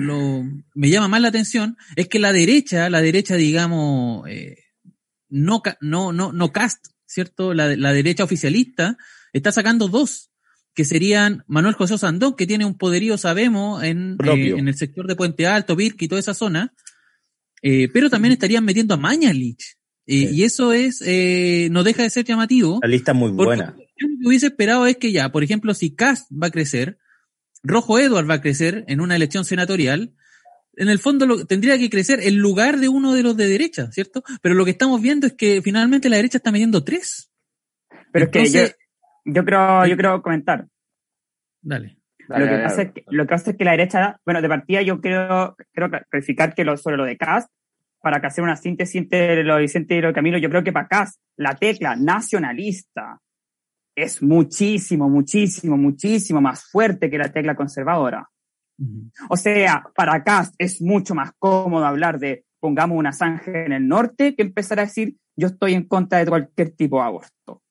me llama más la atención es que la derecha, la derecha, digamos, eh, no, no, no, no cast, ¿cierto? La, la derecha oficialista está sacando dos, que serían Manuel José Sandón, que tiene un poderío, sabemos, en, eh, en el sector de Puente Alto, Virque y toda esa zona, eh, pero también estarían metiendo a Mañalich. Eh, y eso es, eh, no deja de ser llamativo.
La lista muy buena.
Yo lo que hubiese esperado es que ya, por ejemplo, si Cast va a crecer, Rojo Edward va a crecer en una elección senatorial, en el fondo lo, tendría que crecer en lugar de uno de los de derecha, ¿cierto? Pero lo que estamos viendo es que finalmente la derecha está metiendo tres.
Pero es que yo, yo creo, yo creo comentar.
Dale.
lo, que pasa es que, lo que pasa es que la derecha, bueno, de partida yo quiero, quiero clarificar que lo, sobre lo de Cast, para que hacer una síntesis entre lo de Vicente y lo de Camilo, yo creo que para acá la tecla nacionalista es muchísimo, muchísimo, muchísimo más fuerte que la tecla conservadora. O sea, para acá es mucho más cómodo hablar de pongamos una zanja en el norte que empezar a decir yo estoy en contra de cualquier tipo de aborto.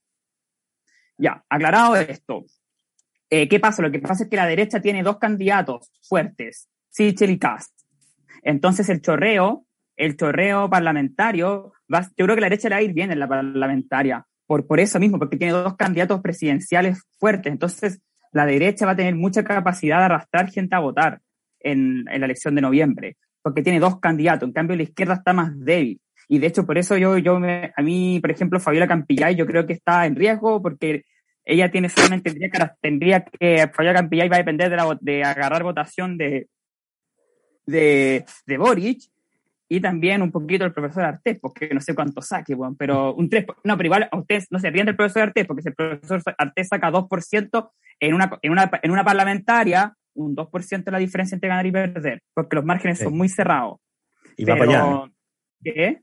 Ya, aclarado esto. Eh, ¿Qué pasa? Lo que pasa es que la derecha tiene dos candidatos fuertes, Sichel y Cast. Entonces el chorreo el chorreo parlamentario, va, yo creo que la derecha le va a ir bien en la parlamentaria, por, por eso mismo, porque tiene dos candidatos presidenciales fuertes. Entonces, la derecha va a tener mucha capacidad de arrastrar gente a votar en, en la elección de noviembre, porque tiene dos candidatos. En cambio, la izquierda está más débil. Y de hecho, por eso yo, yo me, a mí, por ejemplo, Fabiola Campillay, yo creo que está en riesgo porque ella tiene solamente, tendría que, Fabiola Campillay va a depender de, la, de agarrar votación de, de, de Boric y también un poquito el profesor Artés, porque no sé cuánto saque, bueno, pero un 3%, no, pero igual a ustedes no se ríen del profesor Artés, porque si el profesor Artés saca 2% en una, en una, en una parlamentaria, un 2% es la diferencia entre ganar y perder, porque los márgenes son muy cerrados.
Y va para allá.
¿Qué?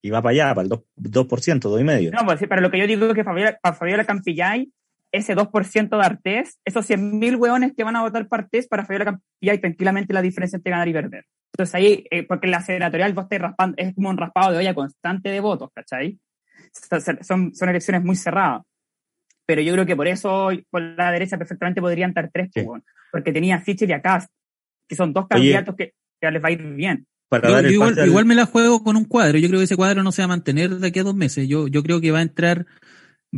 Y va para allá, para el 2%, 2%, 2,5%.
No, pues sí, pero lo que yo digo es que Fabiola, para Fabiola Campillay, ese 2% de Artés, esos 100.000 hueones que van a votar para Artés, para Fabiola Campillay, tranquilamente la diferencia entre ganar y perder. Entonces ahí, eh, porque la senatorial vos estás raspando, es como un raspado de olla constante de votos, ¿cachai? Son, son elecciones muy cerradas. Pero yo creo que por eso por la derecha perfectamente podrían estar tres, pues, porque tenía Fischer y Acast, que son dos candidatos que, que, les va a ir bien.
igual, igual, me la juego con un cuadro. Yo creo que ese cuadro no se va a mantener de aquí a dos meses. Yo, yo creo que va a entrar,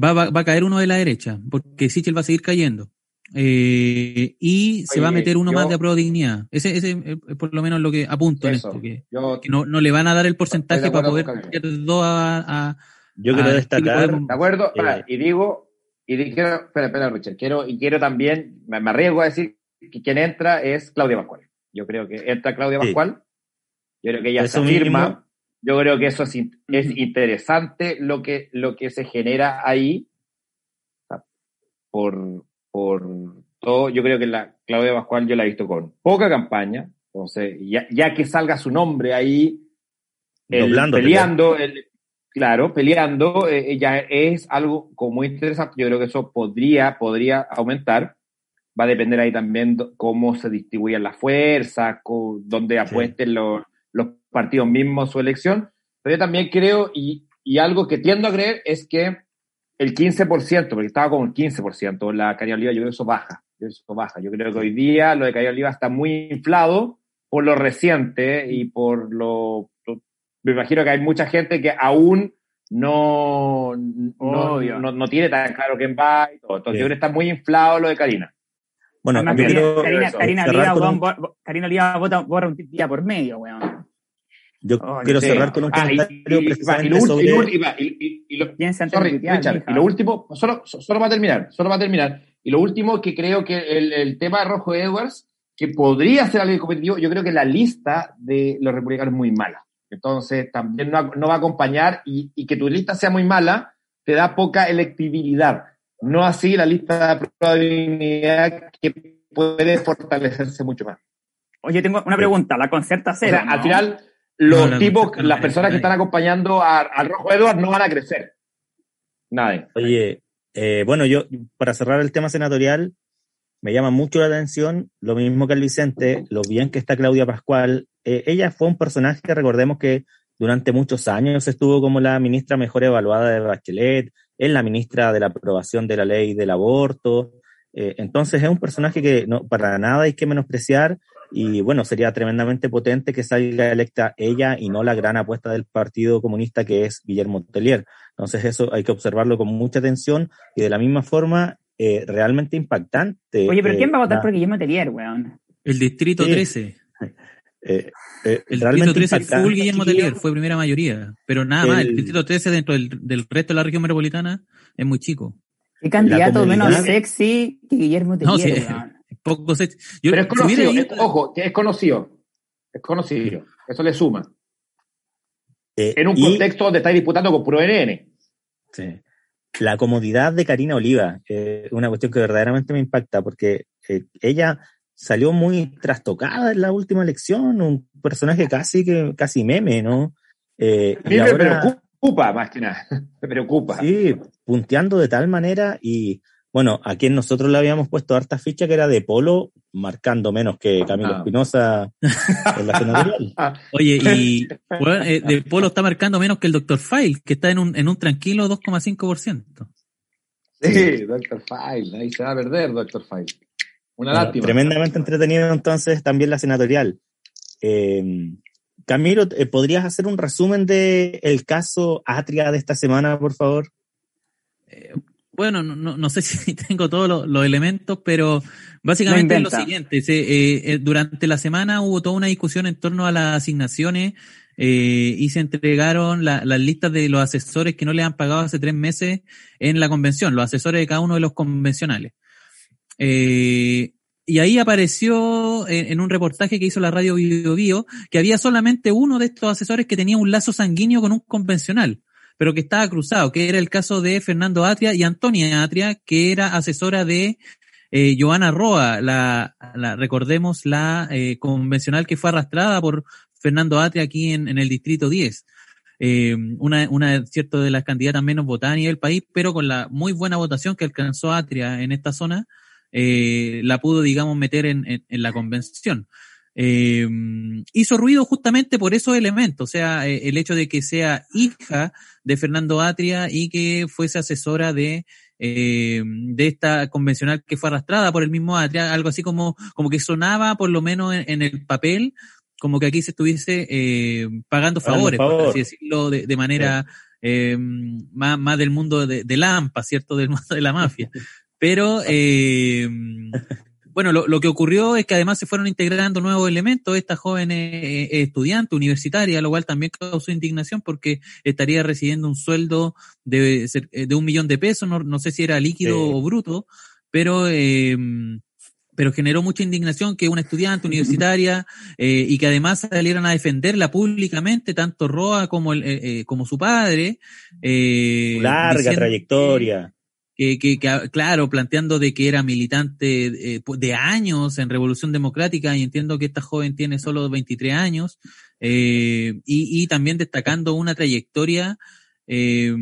va, va, va a caer uno de la derecha, porque Sichel va a seguir cayendo. Eh, y se va a meter uno más de pro dignidad. Ese, ese es por lo menos lo que apunto en esto, que, no, no, le van a dar el porcentaje para poder dos a, a,
Yo quiero destacar.
De acuerdo, eh, y digo, y quiero, espera, espera, Richard, quiero, y quiero también, me, arriesgo a decir que quien entra es Claudia Pascual. Yo creo que entra Claudia Pascual. Yo creo que ella se firma. Yo creo que eso es, es interesante lo que, lo que se genera ahí. Por, por todo, yo creo que la Claudia Pascual yo la he visto con poca campaña, entonces ya, ya que salga su nombre ahí peleando, claro, peleando, eh, ya es algo como muy interesante, yo creo que eso podría, podría aumentar, va a depender ahí también cómo se distribuyan las fuerzas, dónde apuesten los, los partidos mismos su elección, pero yo también creo, y, y algo que tiendo a creer, es que el 15%, porque estaba con el 15%, la Caridad Oliva, yo creo que eso baja, yo eso baja. Yo creo que hoy día lo de Caridad Oliva está muy inflado por lo reciente y por lo... Me imagino que hay mucha gente que aún no, no, no, tiene tan claro quién va y todo. Entonces yo creo que está muy inflado lo de Karina.
Bueno, Karina, Karina, Oliva, Karina Oliva vota, vota un día por medio, weón.
Yo oh, quiero cerrar con un comentario y, precisamente sobre...
Y, lo, último, solo, solo va a terminar, solo va a terminar. Y lo último que creo que el, el tema de Rojo Edwards, que podría ser algo competitivo, yo creo que la lista de los republicanos es muy mala. Entonces, también no, no va a acompañar y, y, que tu lista sea muy mala te da poca electibilidad. No así la lista de probabilidad que puede fortalecerse mucho más.
Oye, tengo una pregunta. La concerta cero.
Al final los tipos, las personas que están acompañando al Rojo Edward no van a crecer. Nadie.
Oye, eh, bueno, yo, para cerrar el tema senatorial, me llama mucho la atención, lo mismo que el Vicente, lo bien que está Claudia Pascual. Eh, ella fue un personaje, recordemos que durante muchos años estuvo como la ministra mejor evaluada de Bachelet, es la ministra de la aprobación de la ley del aborto, Eh, entonces es un personaje que no, para nada hay que menospreciar y bueno, sería tremendamente potente que salga electa ella y no la gran apuesta del Partido Comunista que es Guillermo Tellier. Entonces eso hay que observarlo con mucha atención y de la misma forma eh, realmente impactante.
Oye, pero ¿quién va a votar
la-
por Guillermo Tellier, weón?
El distrito
Sí.
13.
eh, eh,
El
realmente
distrito 13
impactante,
full Guillermo. Tellier, fue primera mayoría. Pero nada más, el
El-
distrito 13 dentro del, del resto de la región metropolitana es muy chico.
¿Qué candidato menos sexy que Guillermo
No,
Tellier,
sí. Poco yo-
Pero es conocido, es- ojo, que es conocido. Es conocido. Eso le suma.
Eh,
En un
y-
contexto donde estáis disputando con puro NN.
Sí. La comodidad de Karina Oliva, es una cuestión que verdaderamente me impacta, porque eh, ella salió muy trastocada en la última elección, un personaje casi que casi meme, ¿no? Eh,
A mí
y
me
ahora,
preocupa, más que nada. Me preocupa.
sí, punteando de tal manera y bueno, a quien nosotros le habíamos puesto harta ficha que era de Polo, marcando menos que Camilo
Ah.
Espinosa en la senatorial.
Oye, y bueno, eh, de Polo está marcando menos que el Dr. File, que está en un, en un tranquilo 2,5%.
Sí, Doctor File. Ahí se va a perder, Doctor File. Una
Bueno,
lástima.
tremendamente entretenido entonces también la senatorial. Eh, Camilo, eh, ¿podrías hacer un resumen de el caso Atria de esta semana, por favor?
Bueno, no, no, no sé si tengo todos los, los elementos, pero básicamente
No
es lo siguiente. se, eh, eh, durante la semana hubo toda una discusión en torno a las asignaciones eh, y se entregaron la- las listas de los asesores que no le han pagado hace tres meses en la convención, los asesores de cada uno de los convencionales. Eh, y ahí apareció en, en un reportaje que hizo la radio Bio Bio que había solamente uno de estos asesores que tenía un lazo sanguíneo con un convencional pero que estaba cruzado, que era el caso de Fernando Atria y Antonia Atria, que era asesora de eh, Joana Roa, la, recordemos la eh, convencional que fue arrastrada por Fernando Atria aquí en, en el distrito 10. Eh, una, una cierto de las candidatas menos votadas a nivel país, pero con la muy buena votación que alcanzó Atria en esta zona, eh, la pudo, digamos, meter en- en la convención. Eh, hizo ruido justamente por esos elementos, o sea, eh, el hecho de que sea hija de Fernando Atria y que fuese asesora de, eh, de esta convencional que fue arrastrada por el mismo Atria, algo así como, como que sonaba por lo menos en, en el papel, como que aquí se estuviese eh, pagando favores, por así decirlo, de, de manera eh, más, más del mundo de, de Lampa, ¿cierto? Del mundo de la mafia. Pero, eh, bueno, lo, lo que ocurrió es que además se fueron integrando nuevos elementos. Esta joven eh, estudiante universitaria, lo cual también causó indignación porque estaría recibiendo un sueldo de, eh, de un millón de pesos, no, no sé si era líquido
Sí.
o bruto, pero, eh, pero generó mucha indignación que una estudiante universitaria eh, y que además salieran a defenderla públicamente, tanto Roa como, el, eh, eh, como su padre. eh,
Larga
diciendo
trayectoria.
Que, que, que, claro, planteando de que era militante eh, de años en Revolución Democrática y entiendo que esta joven tiene solo 23 años eh, y, y también destacando una trayectoria eh,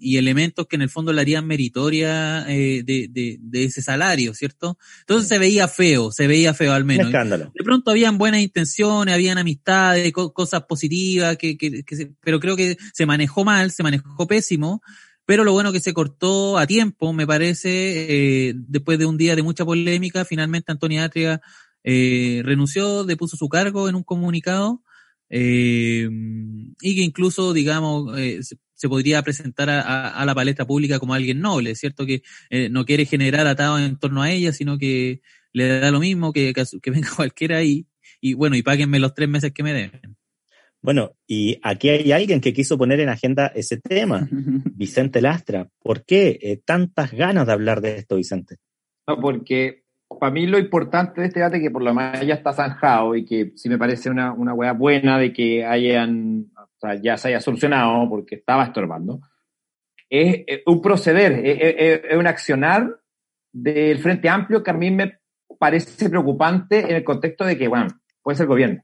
y elementos que en el fondo la harían meritoria eh, de, de, de ese salario, ¿cierto? Entonces se veía feo, se veía feo al
Un
menos.
escándalo.
De pronto habían buenas intenciones, habían amistades, co- cosas positivas, que, que, que se- pero creo que se manejó mal, se manejó pésimo. Pero lo bueno que se cortó a tiempo, me parece, eh, después de un día de mucha polémica, finalmente Antonia Atria eh, renunció, depuso su cargo en un comunicado eh, y que incluso, digamos, eh, se, podría presentar a, la palestra pública como alguien noble, ¿cierto? Que eh, no quiere generar atados en torno a ella, sino que le da lo mismo que, que, venga cualquiera y, y bueno, y páguenme los tres meses que me deben.
Bueno, y aquí hay alguien que quiso poner en agenda ese tema, Vicente Lastra. ¿Por qué eh, tantas ganas de hablar de esto, Vicente?
No, porque para mí lo importante de este debate es que por lo menos ya está zanjado y que sí me parece una, una hueá buena de que hayan, o sea, ya se haya solucionado porque estaba estorbando, es, eh, un proceder, es un accionar del Frente Amplio que a mí me parece preocupante en el contexto de que, bueno, puede ser gobierno.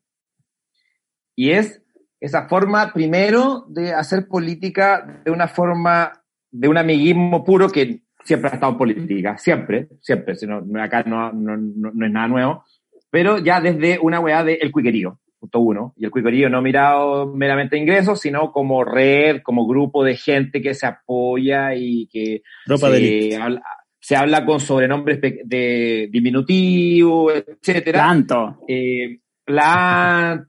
Y es esa forma, primero, de hacer política de una forma, de un amiguismo puro que siempre ha estado en política, siempre, siempre, si no, no- acá no, no, no, no es nada nuevo, pero ya desde una weá de el cuiquerío, punto uno, y el cuiquerío no mirado meramente ingresos, sino como red, como grupo de gente que se apoya y que
Ropa
se habla- se habla con sobrenombres de diminutivo, etcétera.
Tanto.
Eh, La,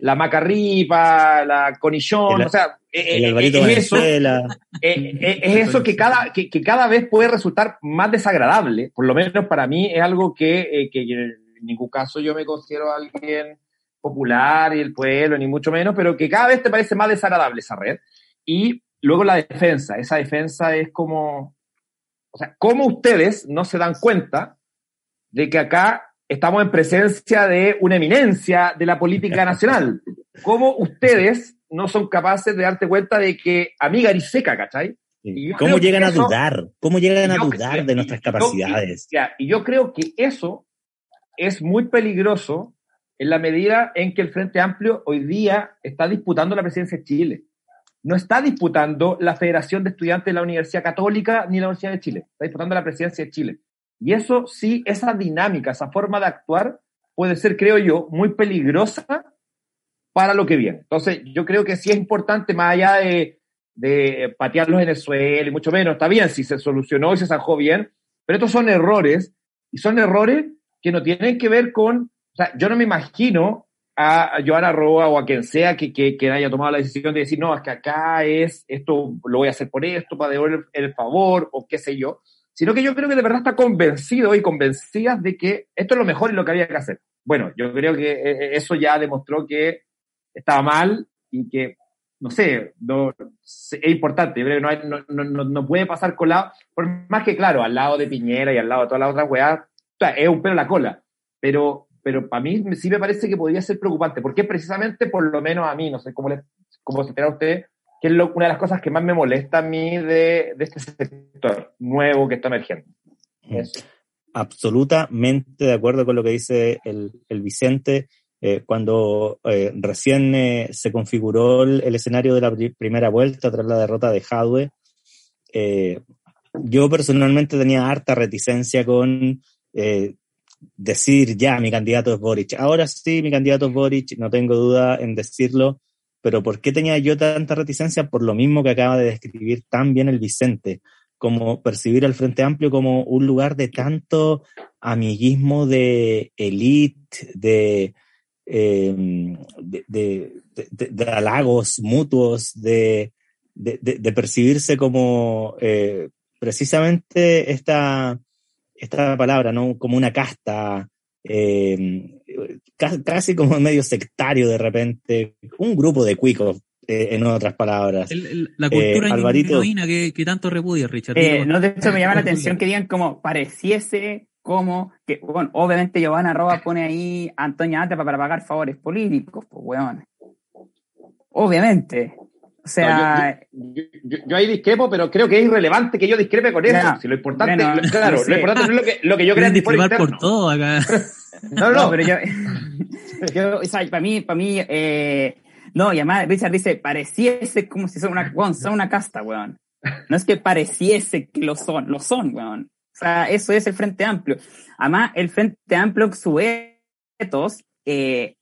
la Macarripa, la Conillón, o sea,
el Alvarito
es eso, es eso que cada, que, cada vez puede resultar más desagradable, por lo menos para mí es algo que, que en ningún caso yo me considero alguien popular y el pueblo, ni mucho menos, pero que cada vez te parece más desagradable esa red. Y luego la defensa, esa defensa es como, o sea, ¿cómo ustedes no se dan cuenta de que acá estamos en presencia de una eminencia de la política nacional. ¿Cómo ustedes no son capaces de darte cuenta de que amiga Ariseca, ¿cachai?
¿Cómo llegan a dudar? ¿Cómo llegan a dudar de nuestras capacidades?
y yo creo que eso es muy peligroso en la medida en que el Frente Amplio hoy día está disputando la presidencia de Chile. No está disputando la Federación de Estudiantes de la Universidad Católica ni la Universidad de Chile. Está disputando la presidencia de Chile. Y eso sí, esa dinámica, esa forma de actuar puede ser, creo yo, muy peligrosa para lo que viene. Entonces, yo creo que sí es importante, más allá de, de patearlos en el suelo y mucho menos, está bien, si se solucionó y se zanjó bien, pero estos son errores, y son errores que no tienen que ver con, o sea, yo no me imagino a Joana Roa o a quien sea que, que, haya tomado la decisión de decir, no, es que acá es, esto lo voy a hacer por esto, para devolver el favor, o qué sé yo sino que yo creo que de verdad está convencido y convencida de que esto es lo mejor y lo que había que hacer. Bueno, yo creo que eh, eh, eso ya demostró que estaba mal y que, no sé, no, es importante, yo no, no, no, puede pasar colado, por más que claro, al lado de Piñera y al lado de todas las otras weas, es un pelo la cola, pero, pero para mí sí me parece que podría ser preocupante, porque precisamente, por lo menos a mí, no sé cómo, le, cómo se entera usted, que es una de las cosas que más me molesta a mí de, este sector nuevo que está emergiendo.
Mm. Absolutamente de acuerdo con lo que dice el, Vicente. Eh, cuando eh, recién eh, se configuró el, escenario de la primera vuelta tras la derrota de Hadwe, yo personalmente tenía harta reticencia con decir ya mi candidato es Boric. Ahora sí, mi candidato es Boric, no tengo duda en decirlo, pero ¿por qué tenía yo tanta reticencia? Por lo mismo que acaba de describir tan bien el Vicente, como percibir al Frente Amplio como un lugar de tanto amiguismo de élite, de, em, de, halagos mutuos, de, percibirse como eh, precisamente esta, esta palabra, ¿no? Como una casta, eh, casi como medio sectario de repente, un grupo de cuicos, eh, en otras palabras.
la cultura eh, que, tanto repudia, Richard.
Eh, no, de hecho me llama la atención que digan como pareciese como que, bueno, obviamente Giovanna Roba pone ahí a Antonia Ata para pagar favores políticos, pues weón. Obviamente. O sea.
yo, ahí discrepo, pero creo que es irrelevante que yo discrepe con eso. si lo importante, claro, lo importante es lo que, lo que yo creo
discrepar por todo acá.
no, no, pero yo, yo, o sea, para mí, para mí, eh, no, y además Richard dice, pareciese como si son una, son una casta, weón. No es que pareciese que lo son, lo son, weón. O sea, eso es el Frente Amplio. Además, el Frente Amplio, su etos, eh,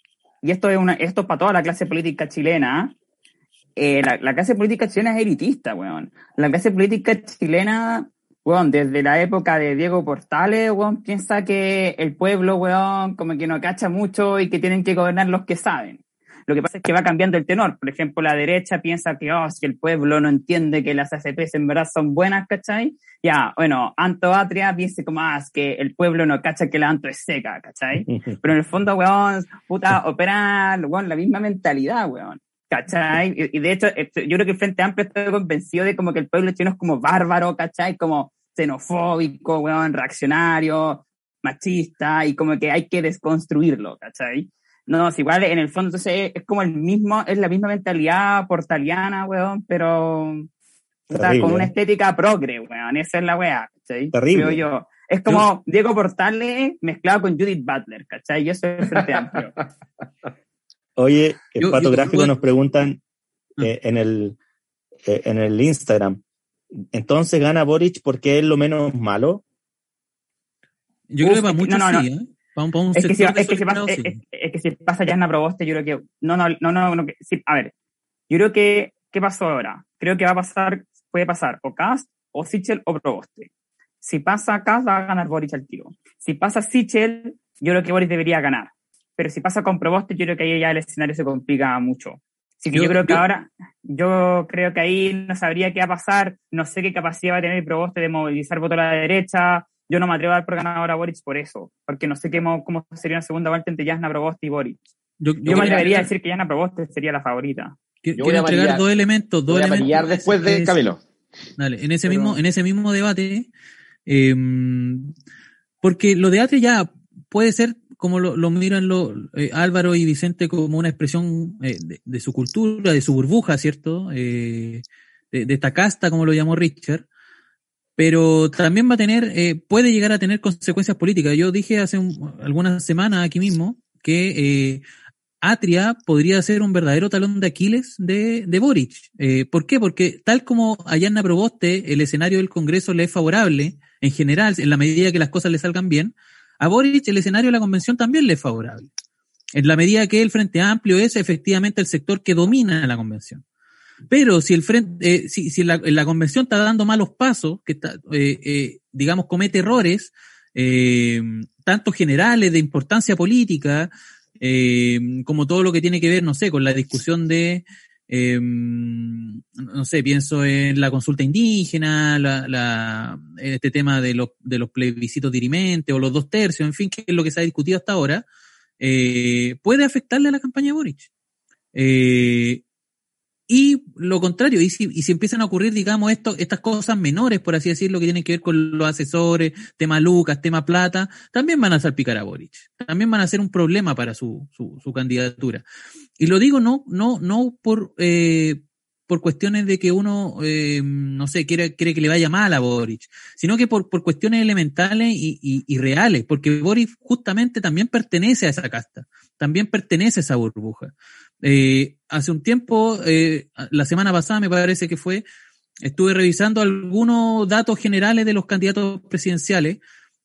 y esto es una, esto es para toda la clase política chilena, eh, la, la, clase política chilena es elitista, weón. La clase política chilena weón, desde la época de Diego Portales, weón, piensa que el pueblo, weón, como que no cacha mucho y que tienen que gobernar los que saben. Lo que pasa es que va cambiando el tenor. Por ejemplo, la derecha piensa que, oh, si el pueblo no entiende que las ACPs en verdad son buenas, ¿cachai? Ya, bueno, Anto Atria piensa como, ah, es que el pueblo no cacha que la Anto es seca, ¿cachai? Pero en el fondo, weón, puta, operan, weón, la misma mentalidad, weón. ¿Cachai? Y, de hecho, este, yo creo que el Frente Amplio está convencido de como que el pueblo chino es como bárbaro, ¿cachai? Como xenofóbico, weón, reaccionario, machista, y como que hay que desconstruirlo, ¿cachai? No, es igual, en el fondo, entonces es, como el mismo, es la misma mentalidad portaliana, weón, pero con una estética progre, weón, esa es la weá, ¿cachai?
Terrible.
yo. Es como Diego Portales mezclado con Judith Butler, ¿cachai? Y eso es el Frente Amplio.
Oye, el pato gráfico nos preguntan ah. eh, en, el, eh, en el Instagram, entonces gana Boric porque es lo menos malo.
Yo creo que para muchos no, no, sí, ¿eh?
es, que si, es, que pasa, es, es, que si pasa Yana Proboste, yo creo que. No, no, no, no. no sí, a ver. Yo creo que. ¿Qué pasó ahora? Creo que va a pasar. Puede pasar o Cast o Sichel o Proboste. Si pasa Kass, va a ganar Boric al tiro. Si pasa Sichel, yo creo que Boric debería ganar. Pero si pasa con Proboste, yo creo que ahí ya el escenario se complica mucho. Así que yo,
Yo-
creo que
yo-
ahora, yo creo que ahí no sabría qué va a pasar, no sé qué capacidad va a tener Proboste de movilizar voto a la derecha, yo no me atrevo a dar por ganador a Boric por eso, porque no sé qué, mo- cómo sería una segunda vuelta entre Jasna Proboste y Boric.
Yo,
Yo,
yo
me atrevería a decir que Jasna Proboste sería la favorita.
quiero,
Yo voy
quiero
a
entregar dos elementos. Dos
Voy a
elementos
después de Camilo.
Dale, en ese
Pero-
mismo, en ese mismo debate, eh, porque lo de Atria ya puede ser, como lo, miran lo, eh, Álvaro y Vicente, como una expresión eh, de, su cultura, de su burbuja, ¿cierto? Eh, de, esta casta, como lo llamó Richard. Pero también va a tener, puede llegar a tener consecuencias políticas. Yo dije hace un- algunas semanas aquí mismo que Atria podría ser un verdadero talón de Aquiles de, de Boric. ¿Por qué? Porque tal como a Yanna Proboste el escenario del Congreso le es favorable, en general, en la medida que las cosas le salgan bien, a Boric el escenario de la convención también le es favorable. En la medida que el Frente Amplio es efectivamente el sector que domina la convención. Pero si el frente, eh, si, si la, convención está dando malos pasos, que está, eh, eh, digamos, comete errores, eh, tanto generales de importancia política, como todo lo que tiene que ver, no sé, con la discusión de, eh, no sé, pienso en la consulta indígena, la, la, este tema de los, de los plebiscitos dirimentes o los dos tercios, en fin, que es lo que se ha discutido hasta ahora, eh, puede afectarle a la campaña de Boric. Eh, y lo contrario, y si, y si empiezan a ocurrir, digamos, esto, estas cosas menores, por así decirlo, que tienen que ver con los asesores, tema Lucas, tema Plata, también van a salpicar a Boric. También van a ser un problema para su, su, su candidatura. Y lo digo no, no, no por, eh, por cuestiones de que uno, eh, no sé, quiere, quiere que le vaya mal a Boric, sino que por, por cuestiones elementales y, y, y reales, porque Boric justamente también pertenece a esa casta, también pertenece a esa burbuja. Eh, hace un tiempo, eh, la semana pasada me parece que fue, estuve revisando algunos datos generales de los candidatos presidenciales,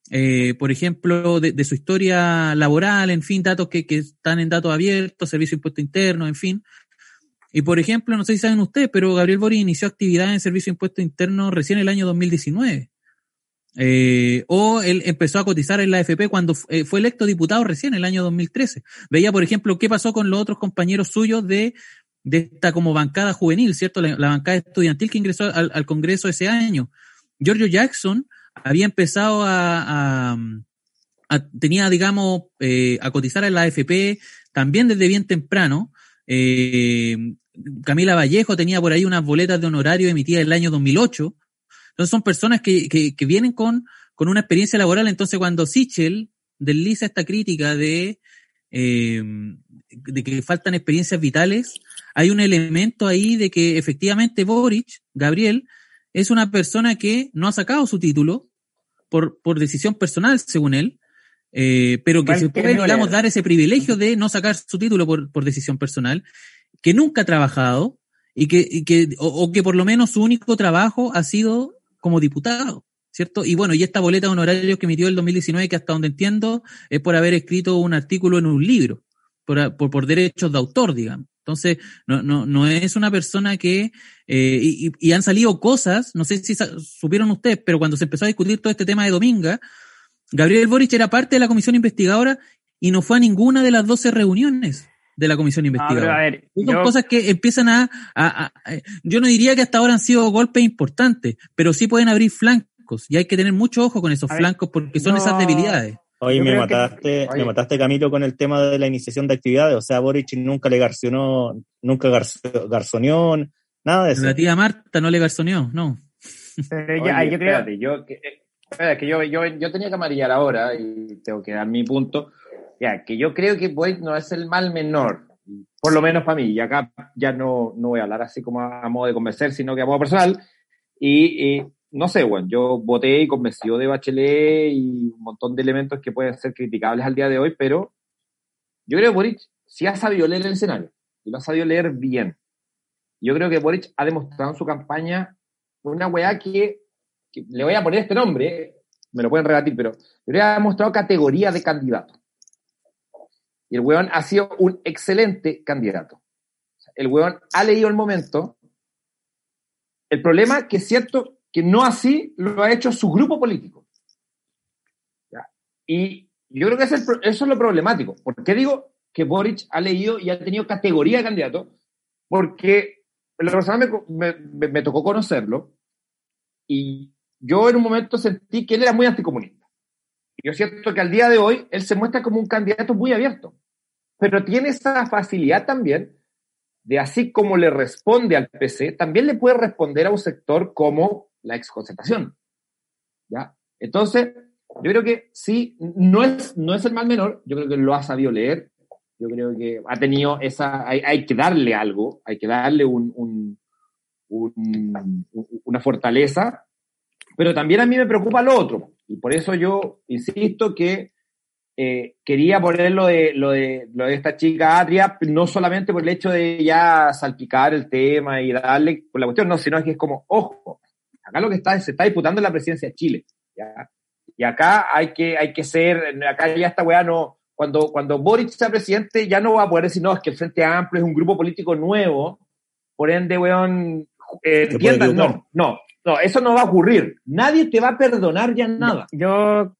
eh, por ejemplo, de, su historia laboral, en fin, datos que, están en datos abiertos, servicio de impuesto interno, en fin. Y por ejemplo, no sé si saben ustedes, pero Gabriel Boric inició actividad en servicio de impuesto interno recién el año 2019. Eh, o él empezó a cotizar en la AFP cuando eh, fue electo diputado recién, el año 2013. Veía, por ejemplo, qué pasó con los otros compañeros suyos de, de esta como bancada juvenil, ¿cierto? La, bancada estudiantil que ingresó al, al, Congreso ese año. Giorgio Jackson había empezado a, a, a tenía, digamos, eh, a cotizar en la AFP también desde bien temprano. Eh, Camila Vallejo tenía por ahí unas boletas de honorario emitidas en el año 2008. Entonces son personas que, que, que vienen con, con una experiencia laboral. Entonces cuando Sichel desliza esta crítica de, eh, de que faltan experiencias vitales, hay un elemento ahí de que efectivamente Boric, Gabriel, es una persona que no ha sacado su título por, por decisión personal, según él, eh, pero que se puede, digamos, dar ese privilegio de no sacar su título por, por decisión personal, que nunca ha trabajado y que, y que o, o que por lo menos su único trabajo ha sido como diputado, ¿cierto? Y bueno, y esta boleta de honorarios que emitió el 2019, que hasta donde entiendo, es por haber escrito un artículo en un libro, por, por, por derechos de autor, digamos. Entonces, no, no, no es una persona que, eh, y, y, han salido cosas, no sé si supieron ustedes, pero cuando se empezó a discutir todo este tema de Dominga, Gabriel Boric era parte de la comisión investigadora y no fue a ninguna de las 12 reuniones de la comisión investigadora.
No, a ver,
Son
yo,
cosas que empiezan a, a, a, Yo no diría que hasta ahora han sido golpes importantes, pero sí pueden abrir flancos y hay que tener mucho ojo con esos
A ver,
flancos porque son
no,
esas debilidades.
Oye,
Yo
me
que-
mataste,
Oye.
me mataste Camilo con el tema de la iniciación de actividades. O sea, Boric nunca le garcionó, nunca garzo- garzoneó, nada de eso.
La tía Marta no le garzoneó, no.
pero yo,
Oye,
yo creo,
espérate, yo, que, eh, que yo, yo, yo tenía que amarillar ahora y tengo que dar mi punto. Ya, que yo creo que Boyd no es el mal menor, por lo menos para mí. Y acá ya no, no voy a hablar así como a, modo de convencer, sino que a modo personal. Y, no sé, bueno, yo voté y convenció de Bachelet y un montón de elementos que pueden ser criticables al día de hoy, pero yo creo que Boric sí ha sabido leer el escenario y lo ha sabido leer bien. Yo creo que Boric ha demostrado en su campaña una weá que, que le voy a poner este nombre, me lo pueden rebatir, pero yo creo que ha demostrado categoría de candidato. Y el weón ha sido un excelente candidato. El weón ha leído el momento. El problema que es cierto que no así lo ha hecho su grupo político. Y yo creo que eso es lo problemático. ¿Por qué digo que Boric ha leído y ha tenido categoría de candidato? Porque la persona me, me, tocó conocerlo y yo en un momento sentí que él era muy anticomunista. Y yo siento que al día de hoy él se muestra como un candidato muy abierto, pero tiene esa facilidad también de así como le responde al PC, también le puede responder a un sector como la exconcentración. ¿Ya? Entonces, yo creo que sí, no es, no es el mal menor, yo creo que lo ha sabido leer, yo creo que ha tenido esa, hay, que darle algo, hay que darle un, una fortaleza, pero también a mí me preocupa lo otro, y por eso yo insisto que eh, quería poner lo de, lo, de, lo de esta chica Adria, no solamente por el hecho de ya salpicar el tema y darle por la cuestión, no, sino que es como, ojo, acá lo que está se está disputando la presidencia de Chile, ¿ya? Y acá hay que, hay que ser, acá ya esta weá no, cuando, cuando Boric sea presidente ya no va a poder decir, no, es que el Frente Amplio es un grupo político nuevo, por ende, weón, eh, entiendan, no, no, no, eso no va a ocurrir. Nadie te va a perdonar ya nada.
Yo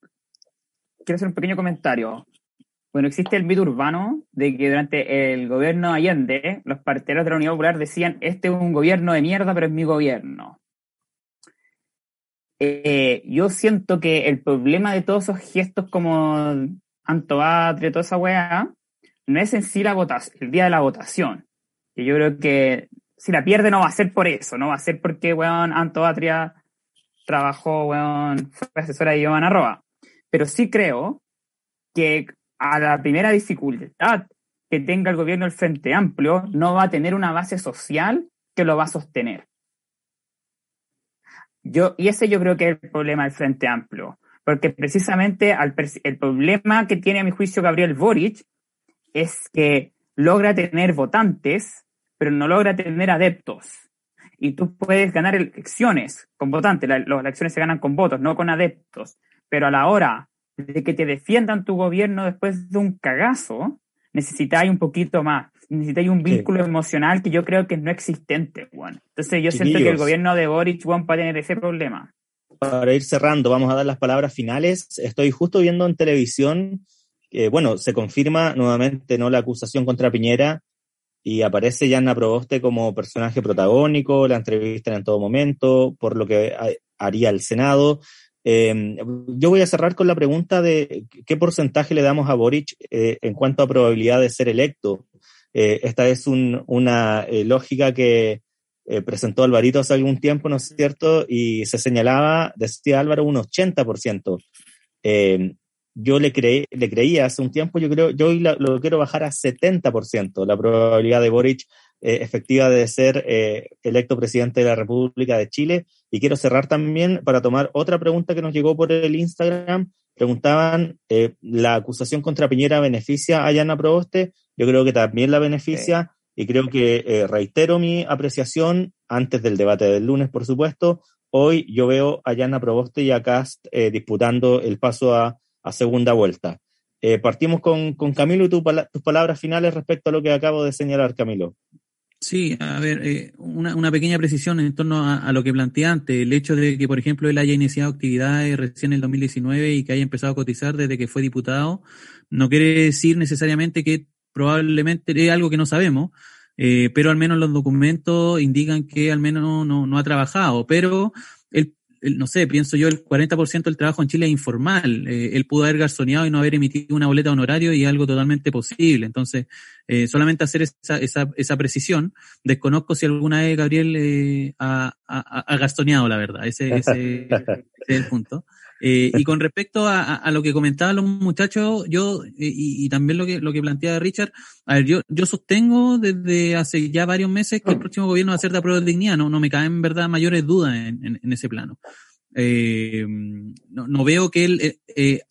quiero hacer un pequeño comentario. Bueno, existe el mito urbano de que durante el gobierno Allende, los partidarios de la Unidad Popular decían, este es un gobierno de mierda, pero es mi gobierno. Eh, yo siento que el problema de todos esos gestos como Antoatria, toda esa weá, no es en sí la votación, el día de la votación. Que yo creo que si la pierde no va a ser por eso, no va a ser porque, weón, Antoatria trabajó, weón, fue asesora de Giovanna Roa. Pero sí creo que a la primera dificultad que tenga el gobierno del Frente Amplio, no va a tener una base social que lo va a sostener. Yo, y ese yo creo que es el problema del Frente Amplio, porque precisamente el problema que tiene a mi juicio Gabriel Boric es que logra tener votantes, pero no logra tener adeptos. Y tú puedes ganar elecciones con votantes, las elecciones se ganan con votos, no con adeptos, pero a la hora de que te defiendan tu gobierno después de un cagazo, necesitáis un poquito más necesitáis un vínculo emocional que yo creo que no existente, bueno. Entonces yo siento que el gobierno de Boric, va a tener ese problema.
Para ir cerrando, vamos a dar las palabras finales. Estoy justo viendo en televisión bueno, se confirma nuevamente no la acusación contra Piñera y aparece Yanna Proboste como personaje protagónico, la entrevistan en todo momento, por lo que haría el Senado. Eh, yo voy a cerrar con la pregunta de qué porcentaje le damos a Boric eh, en cuanto a probabilidad de ser electo. Eh, esta es una eh, lógica que eh, presentó Alvarito hace algún tiempo, ¿no es cierto? Y se señalaba, decía Álvaro, un 80%. yo le, creí, le creía hace un tiempo, yo creo, yo hoy lo quiero bajar a 70%, la probabilidad de Boric efectiva de ser electo presidente de la República de Chile. Y quiero cerrar también para tomar otra pregunta que nos llegó por el Instagram. Preguntaban, ¿la acusación contra Piñera beneficia a Yana Proboste? yo creo que también la beneficia y creo que eh, reitero mi apreciación antes del debate del lunes, por supuesto. Hoy yo veo a Yana Proboste y a Cast eh, disputando el paso a, segunda vuelta. Eh, partimos con, con Camilo y tus palabras finales respecto a lo que acabo de señalar, Camilo.
Sí, a ver, una, una, pequeña precisión en torno a, lo que planteé antes. El hecho de que, por ejemplo, él haya iniciado actividades recién en el 2019 y que haya empezado a cotizar desde que fue diputado, no quiere decir necesariamente que probablemente es algo que no sabemos, eh, pero al menos los documentos indican que al menos no, no ha trabajado, pero el, no sé, pienso yo, el 40% del trabajo en Chile es informal. Eh, él pudo haber garzoneado y no haber emitido una boleta honorario y algo totalmente posible. Entonces, eh, solamente hacer esa, esa, esa, precisión, desconozco si alguna vez Gabriel ha, ha, ha, garzoneado, la verdad. Ese, ese, ese es el punto. Eh, y con respecto a, a, lo que comentaban los muchachos, yo, eh, y, y, también lo que, lo que planteaba Richard, a ver, yo, yo sostengo desde hace ya varios meses que el próximo gobierno va a ser de apruebo de dignidad, no, no me caen en verdad mayores dudas en, en, ese plano. Eh, no, no, veo que el eh,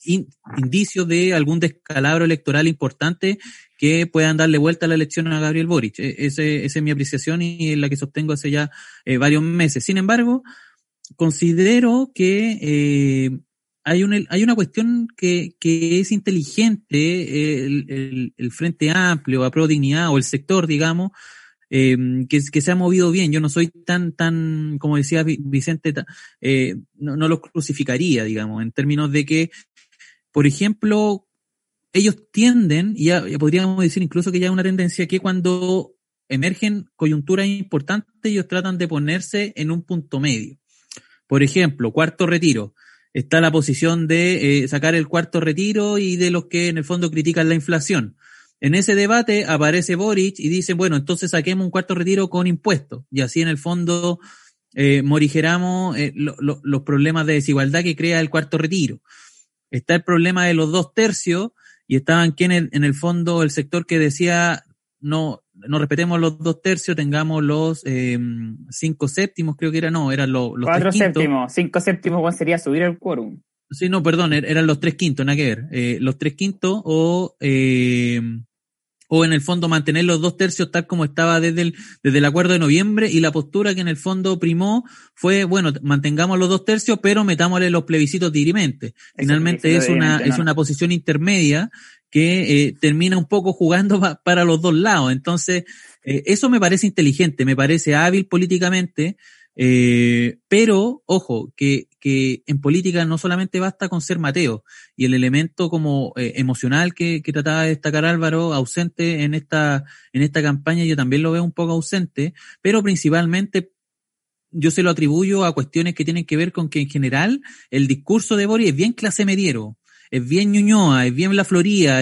indicio de algún descalabro electoral importante que puedan darle vuelta a la elección a Gabriel Boric. E, ese, esa es mi apreciación y es la que sostengo hace ya varios meses. Sin embargo, considero que eh, hay, una, hay una cuestión que, que es inteligente, el, el, el, Frente Amplio, a Pro Dignidad o el sector, digamos, eh, que, se ha movido bien. Yo no soy tan, tan, como decía Vicente, eh, no, no los crucificaría, digamos, en términos de que, por ejemplo, ellos tienden, y ya, podríamos decir incluso que ya hay una tendencia que cuando emergen coyunturas importantes, ellos tratan de ponerse en un punto medio. Por ejemplo, cuarto retiro. Está la posición de eh, sacar el cuarto retiro y de los que en el fondo critican la inflación. En ese debate aparece Boric y dice, bueno, entonces saquemos un cuarto retiro con impuestos. Y así en el fondo eh, morigeramos eh, los problemas de desigualdad que crea el cuarto retiro. Está el problema de los dos tercios y estaban quienes en el fondo el sector que decía no, no respetemos los dos tercios, tengamos los eh, cinco séptimos, creo que era, no, eran los, los
Cuatro séptimos, cinco séptimos sería subir el quórum.
Sí, no, perdón, er, eran los tres quintos, nada que ver. Eh, los tres quintos o eh, o en el fondo mantener los dos tercios tal como estaba desde el, desde el acuerdo de noviembre y la postura que en el fondo primó fue, bueno, mantengamos los dos tercios, pero metámosle los plebiscitos dirimente. Finalmente es una, es una posición intermedia que eh, termina un poco jugando para los dos lados. Entonces, eh, eso me parece inteligente, me parece hábil políticamente, eh, pero, ojo, que, que en política no solamente basta con ser Mateo y el elemento como eh, emocional que, que, trataba de destacar Álvaro, ausente en esta, en esta campaña, yo también lo veo un poco ausente, pero principalmente yo se lo atribuyo a cuestiones que tienen que ver con que en general el discurso de Boris es bien clase mediero es bien Ñuñoa, es bien La Floría,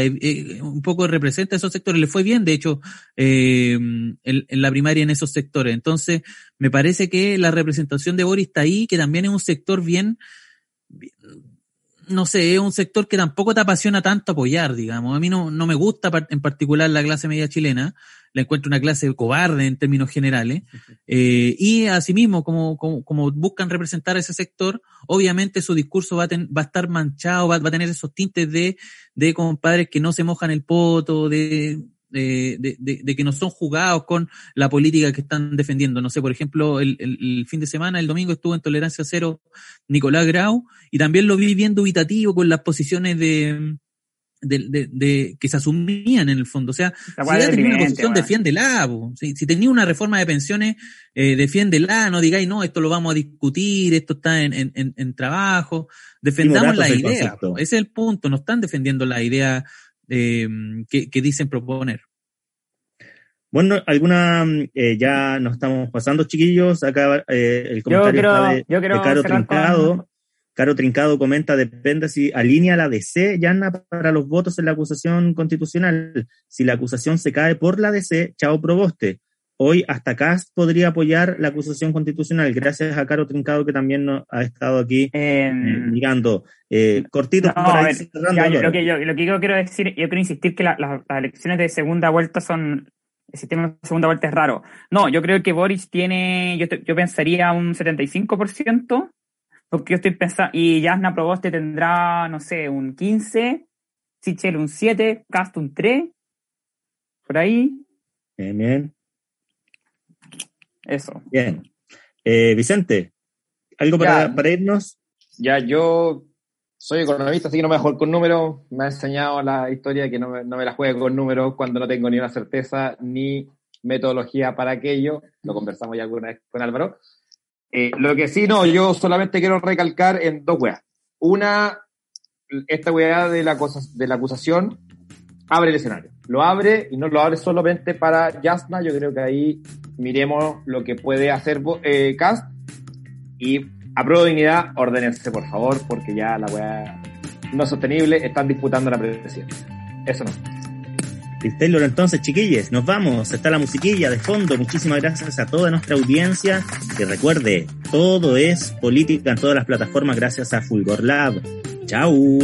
un poco representa esos sectores. Le fue bien, de hecho, eh, en, la primaria en esos sectores. Entonces, me parece que la representación de Boris está ahí, que también es un sector bien, no sé, es un sector que tampoco te apasiona tanto apoyar, digamos. A mí no, no me gusta en particular la clase media chilena, la encuentro una clase cobarde en términos generales, eh, y asimismo, como, como, como, buscan representar a ese sector, obviamente su discurso va a, va a estar manchado, va, va, a tener esos tintes de, de compadres que no se mojan el poto, de, de, de, de, que no son jugados con la política que están defendiendo. No sé, por ejemplo, el, el, el, fin de semana, el domingo estuvo en Tolerancia Cero Nicolás Grau y también lo vi bien dubitativo con las posiciones de, de, de, de, que se asumían en el fondo. O sea, si ya tenía una posición, defiéndela. Si, si tenía una reforma de pensiones, eh, defiéndela, no digáis, no, esto lo vamos a discutir, esto está en, en, en trabajo. Defendamos la idea. Ese es el punto, no están defendiendo la idea eh, que, que, dicen proponer.
Bueno, alguna, eh, ya nos estamos pasando, chiquillos. Acá eh, el comentario
yo
está de,
yo
de Caro Trincado. Caro Trincado comenta, depende si alinea la DC, Yana, para los votos en la acusación constitucional. Si la acusación se cae por la DC, chao proboste. Hoy hasta Cast podría apoyar la acusación constitucional, gracias a Caro Trincado que también nos ha estado aquí eh, mirando. Eh, cortito,
no, ver, ya, yo, lo, que yo, lo que yo quiero decir, yo quiero insistir que la, la, las elecciones de segunda vuelta son, el sistema de segunda vuelta es raro. No, yo creo que Boris tiene, yo, yo pensaría un 75%, porque yo estoy pensando, y Jasna Proboste tendrá, no sé, un 15, Sichel un 7, Cast un 3, por ahí.
Bien, bien.
Eso.
Bien. Eh, Vicente, ¿algo para,
Ya.
para irnos?
Ya, yo soy economista, así que no me voy a jugar con números. Me ha enseñado la historia que no me, no me la juegue con números cuando no tengo ni una certeza ni metodología para aquello. Lo conversamos ya alguna vez con Álvaro. Eh, lo que sí, no, yo solamente quiero recalcar en dos weas. Una, esta wea de la, cosa, de la acusación abre el escenario. Lo abre y no lo abre solamente para Yasna. Yo creo que ahí miremos lo que puede hacer eh, Cast y a prueba de dignidad, ordenense, por favor, porque ya la weá no es sostenible, están disputando la presidencia. Eso no.
Chris entonces, chiquilles, nos vamos. Está la musiquilla de fondo. Muchísimas gracias a toda nuestra audiencia. Que recuerde, todo es política en todas las plataformas gracias a Fulgor Lab. Chau.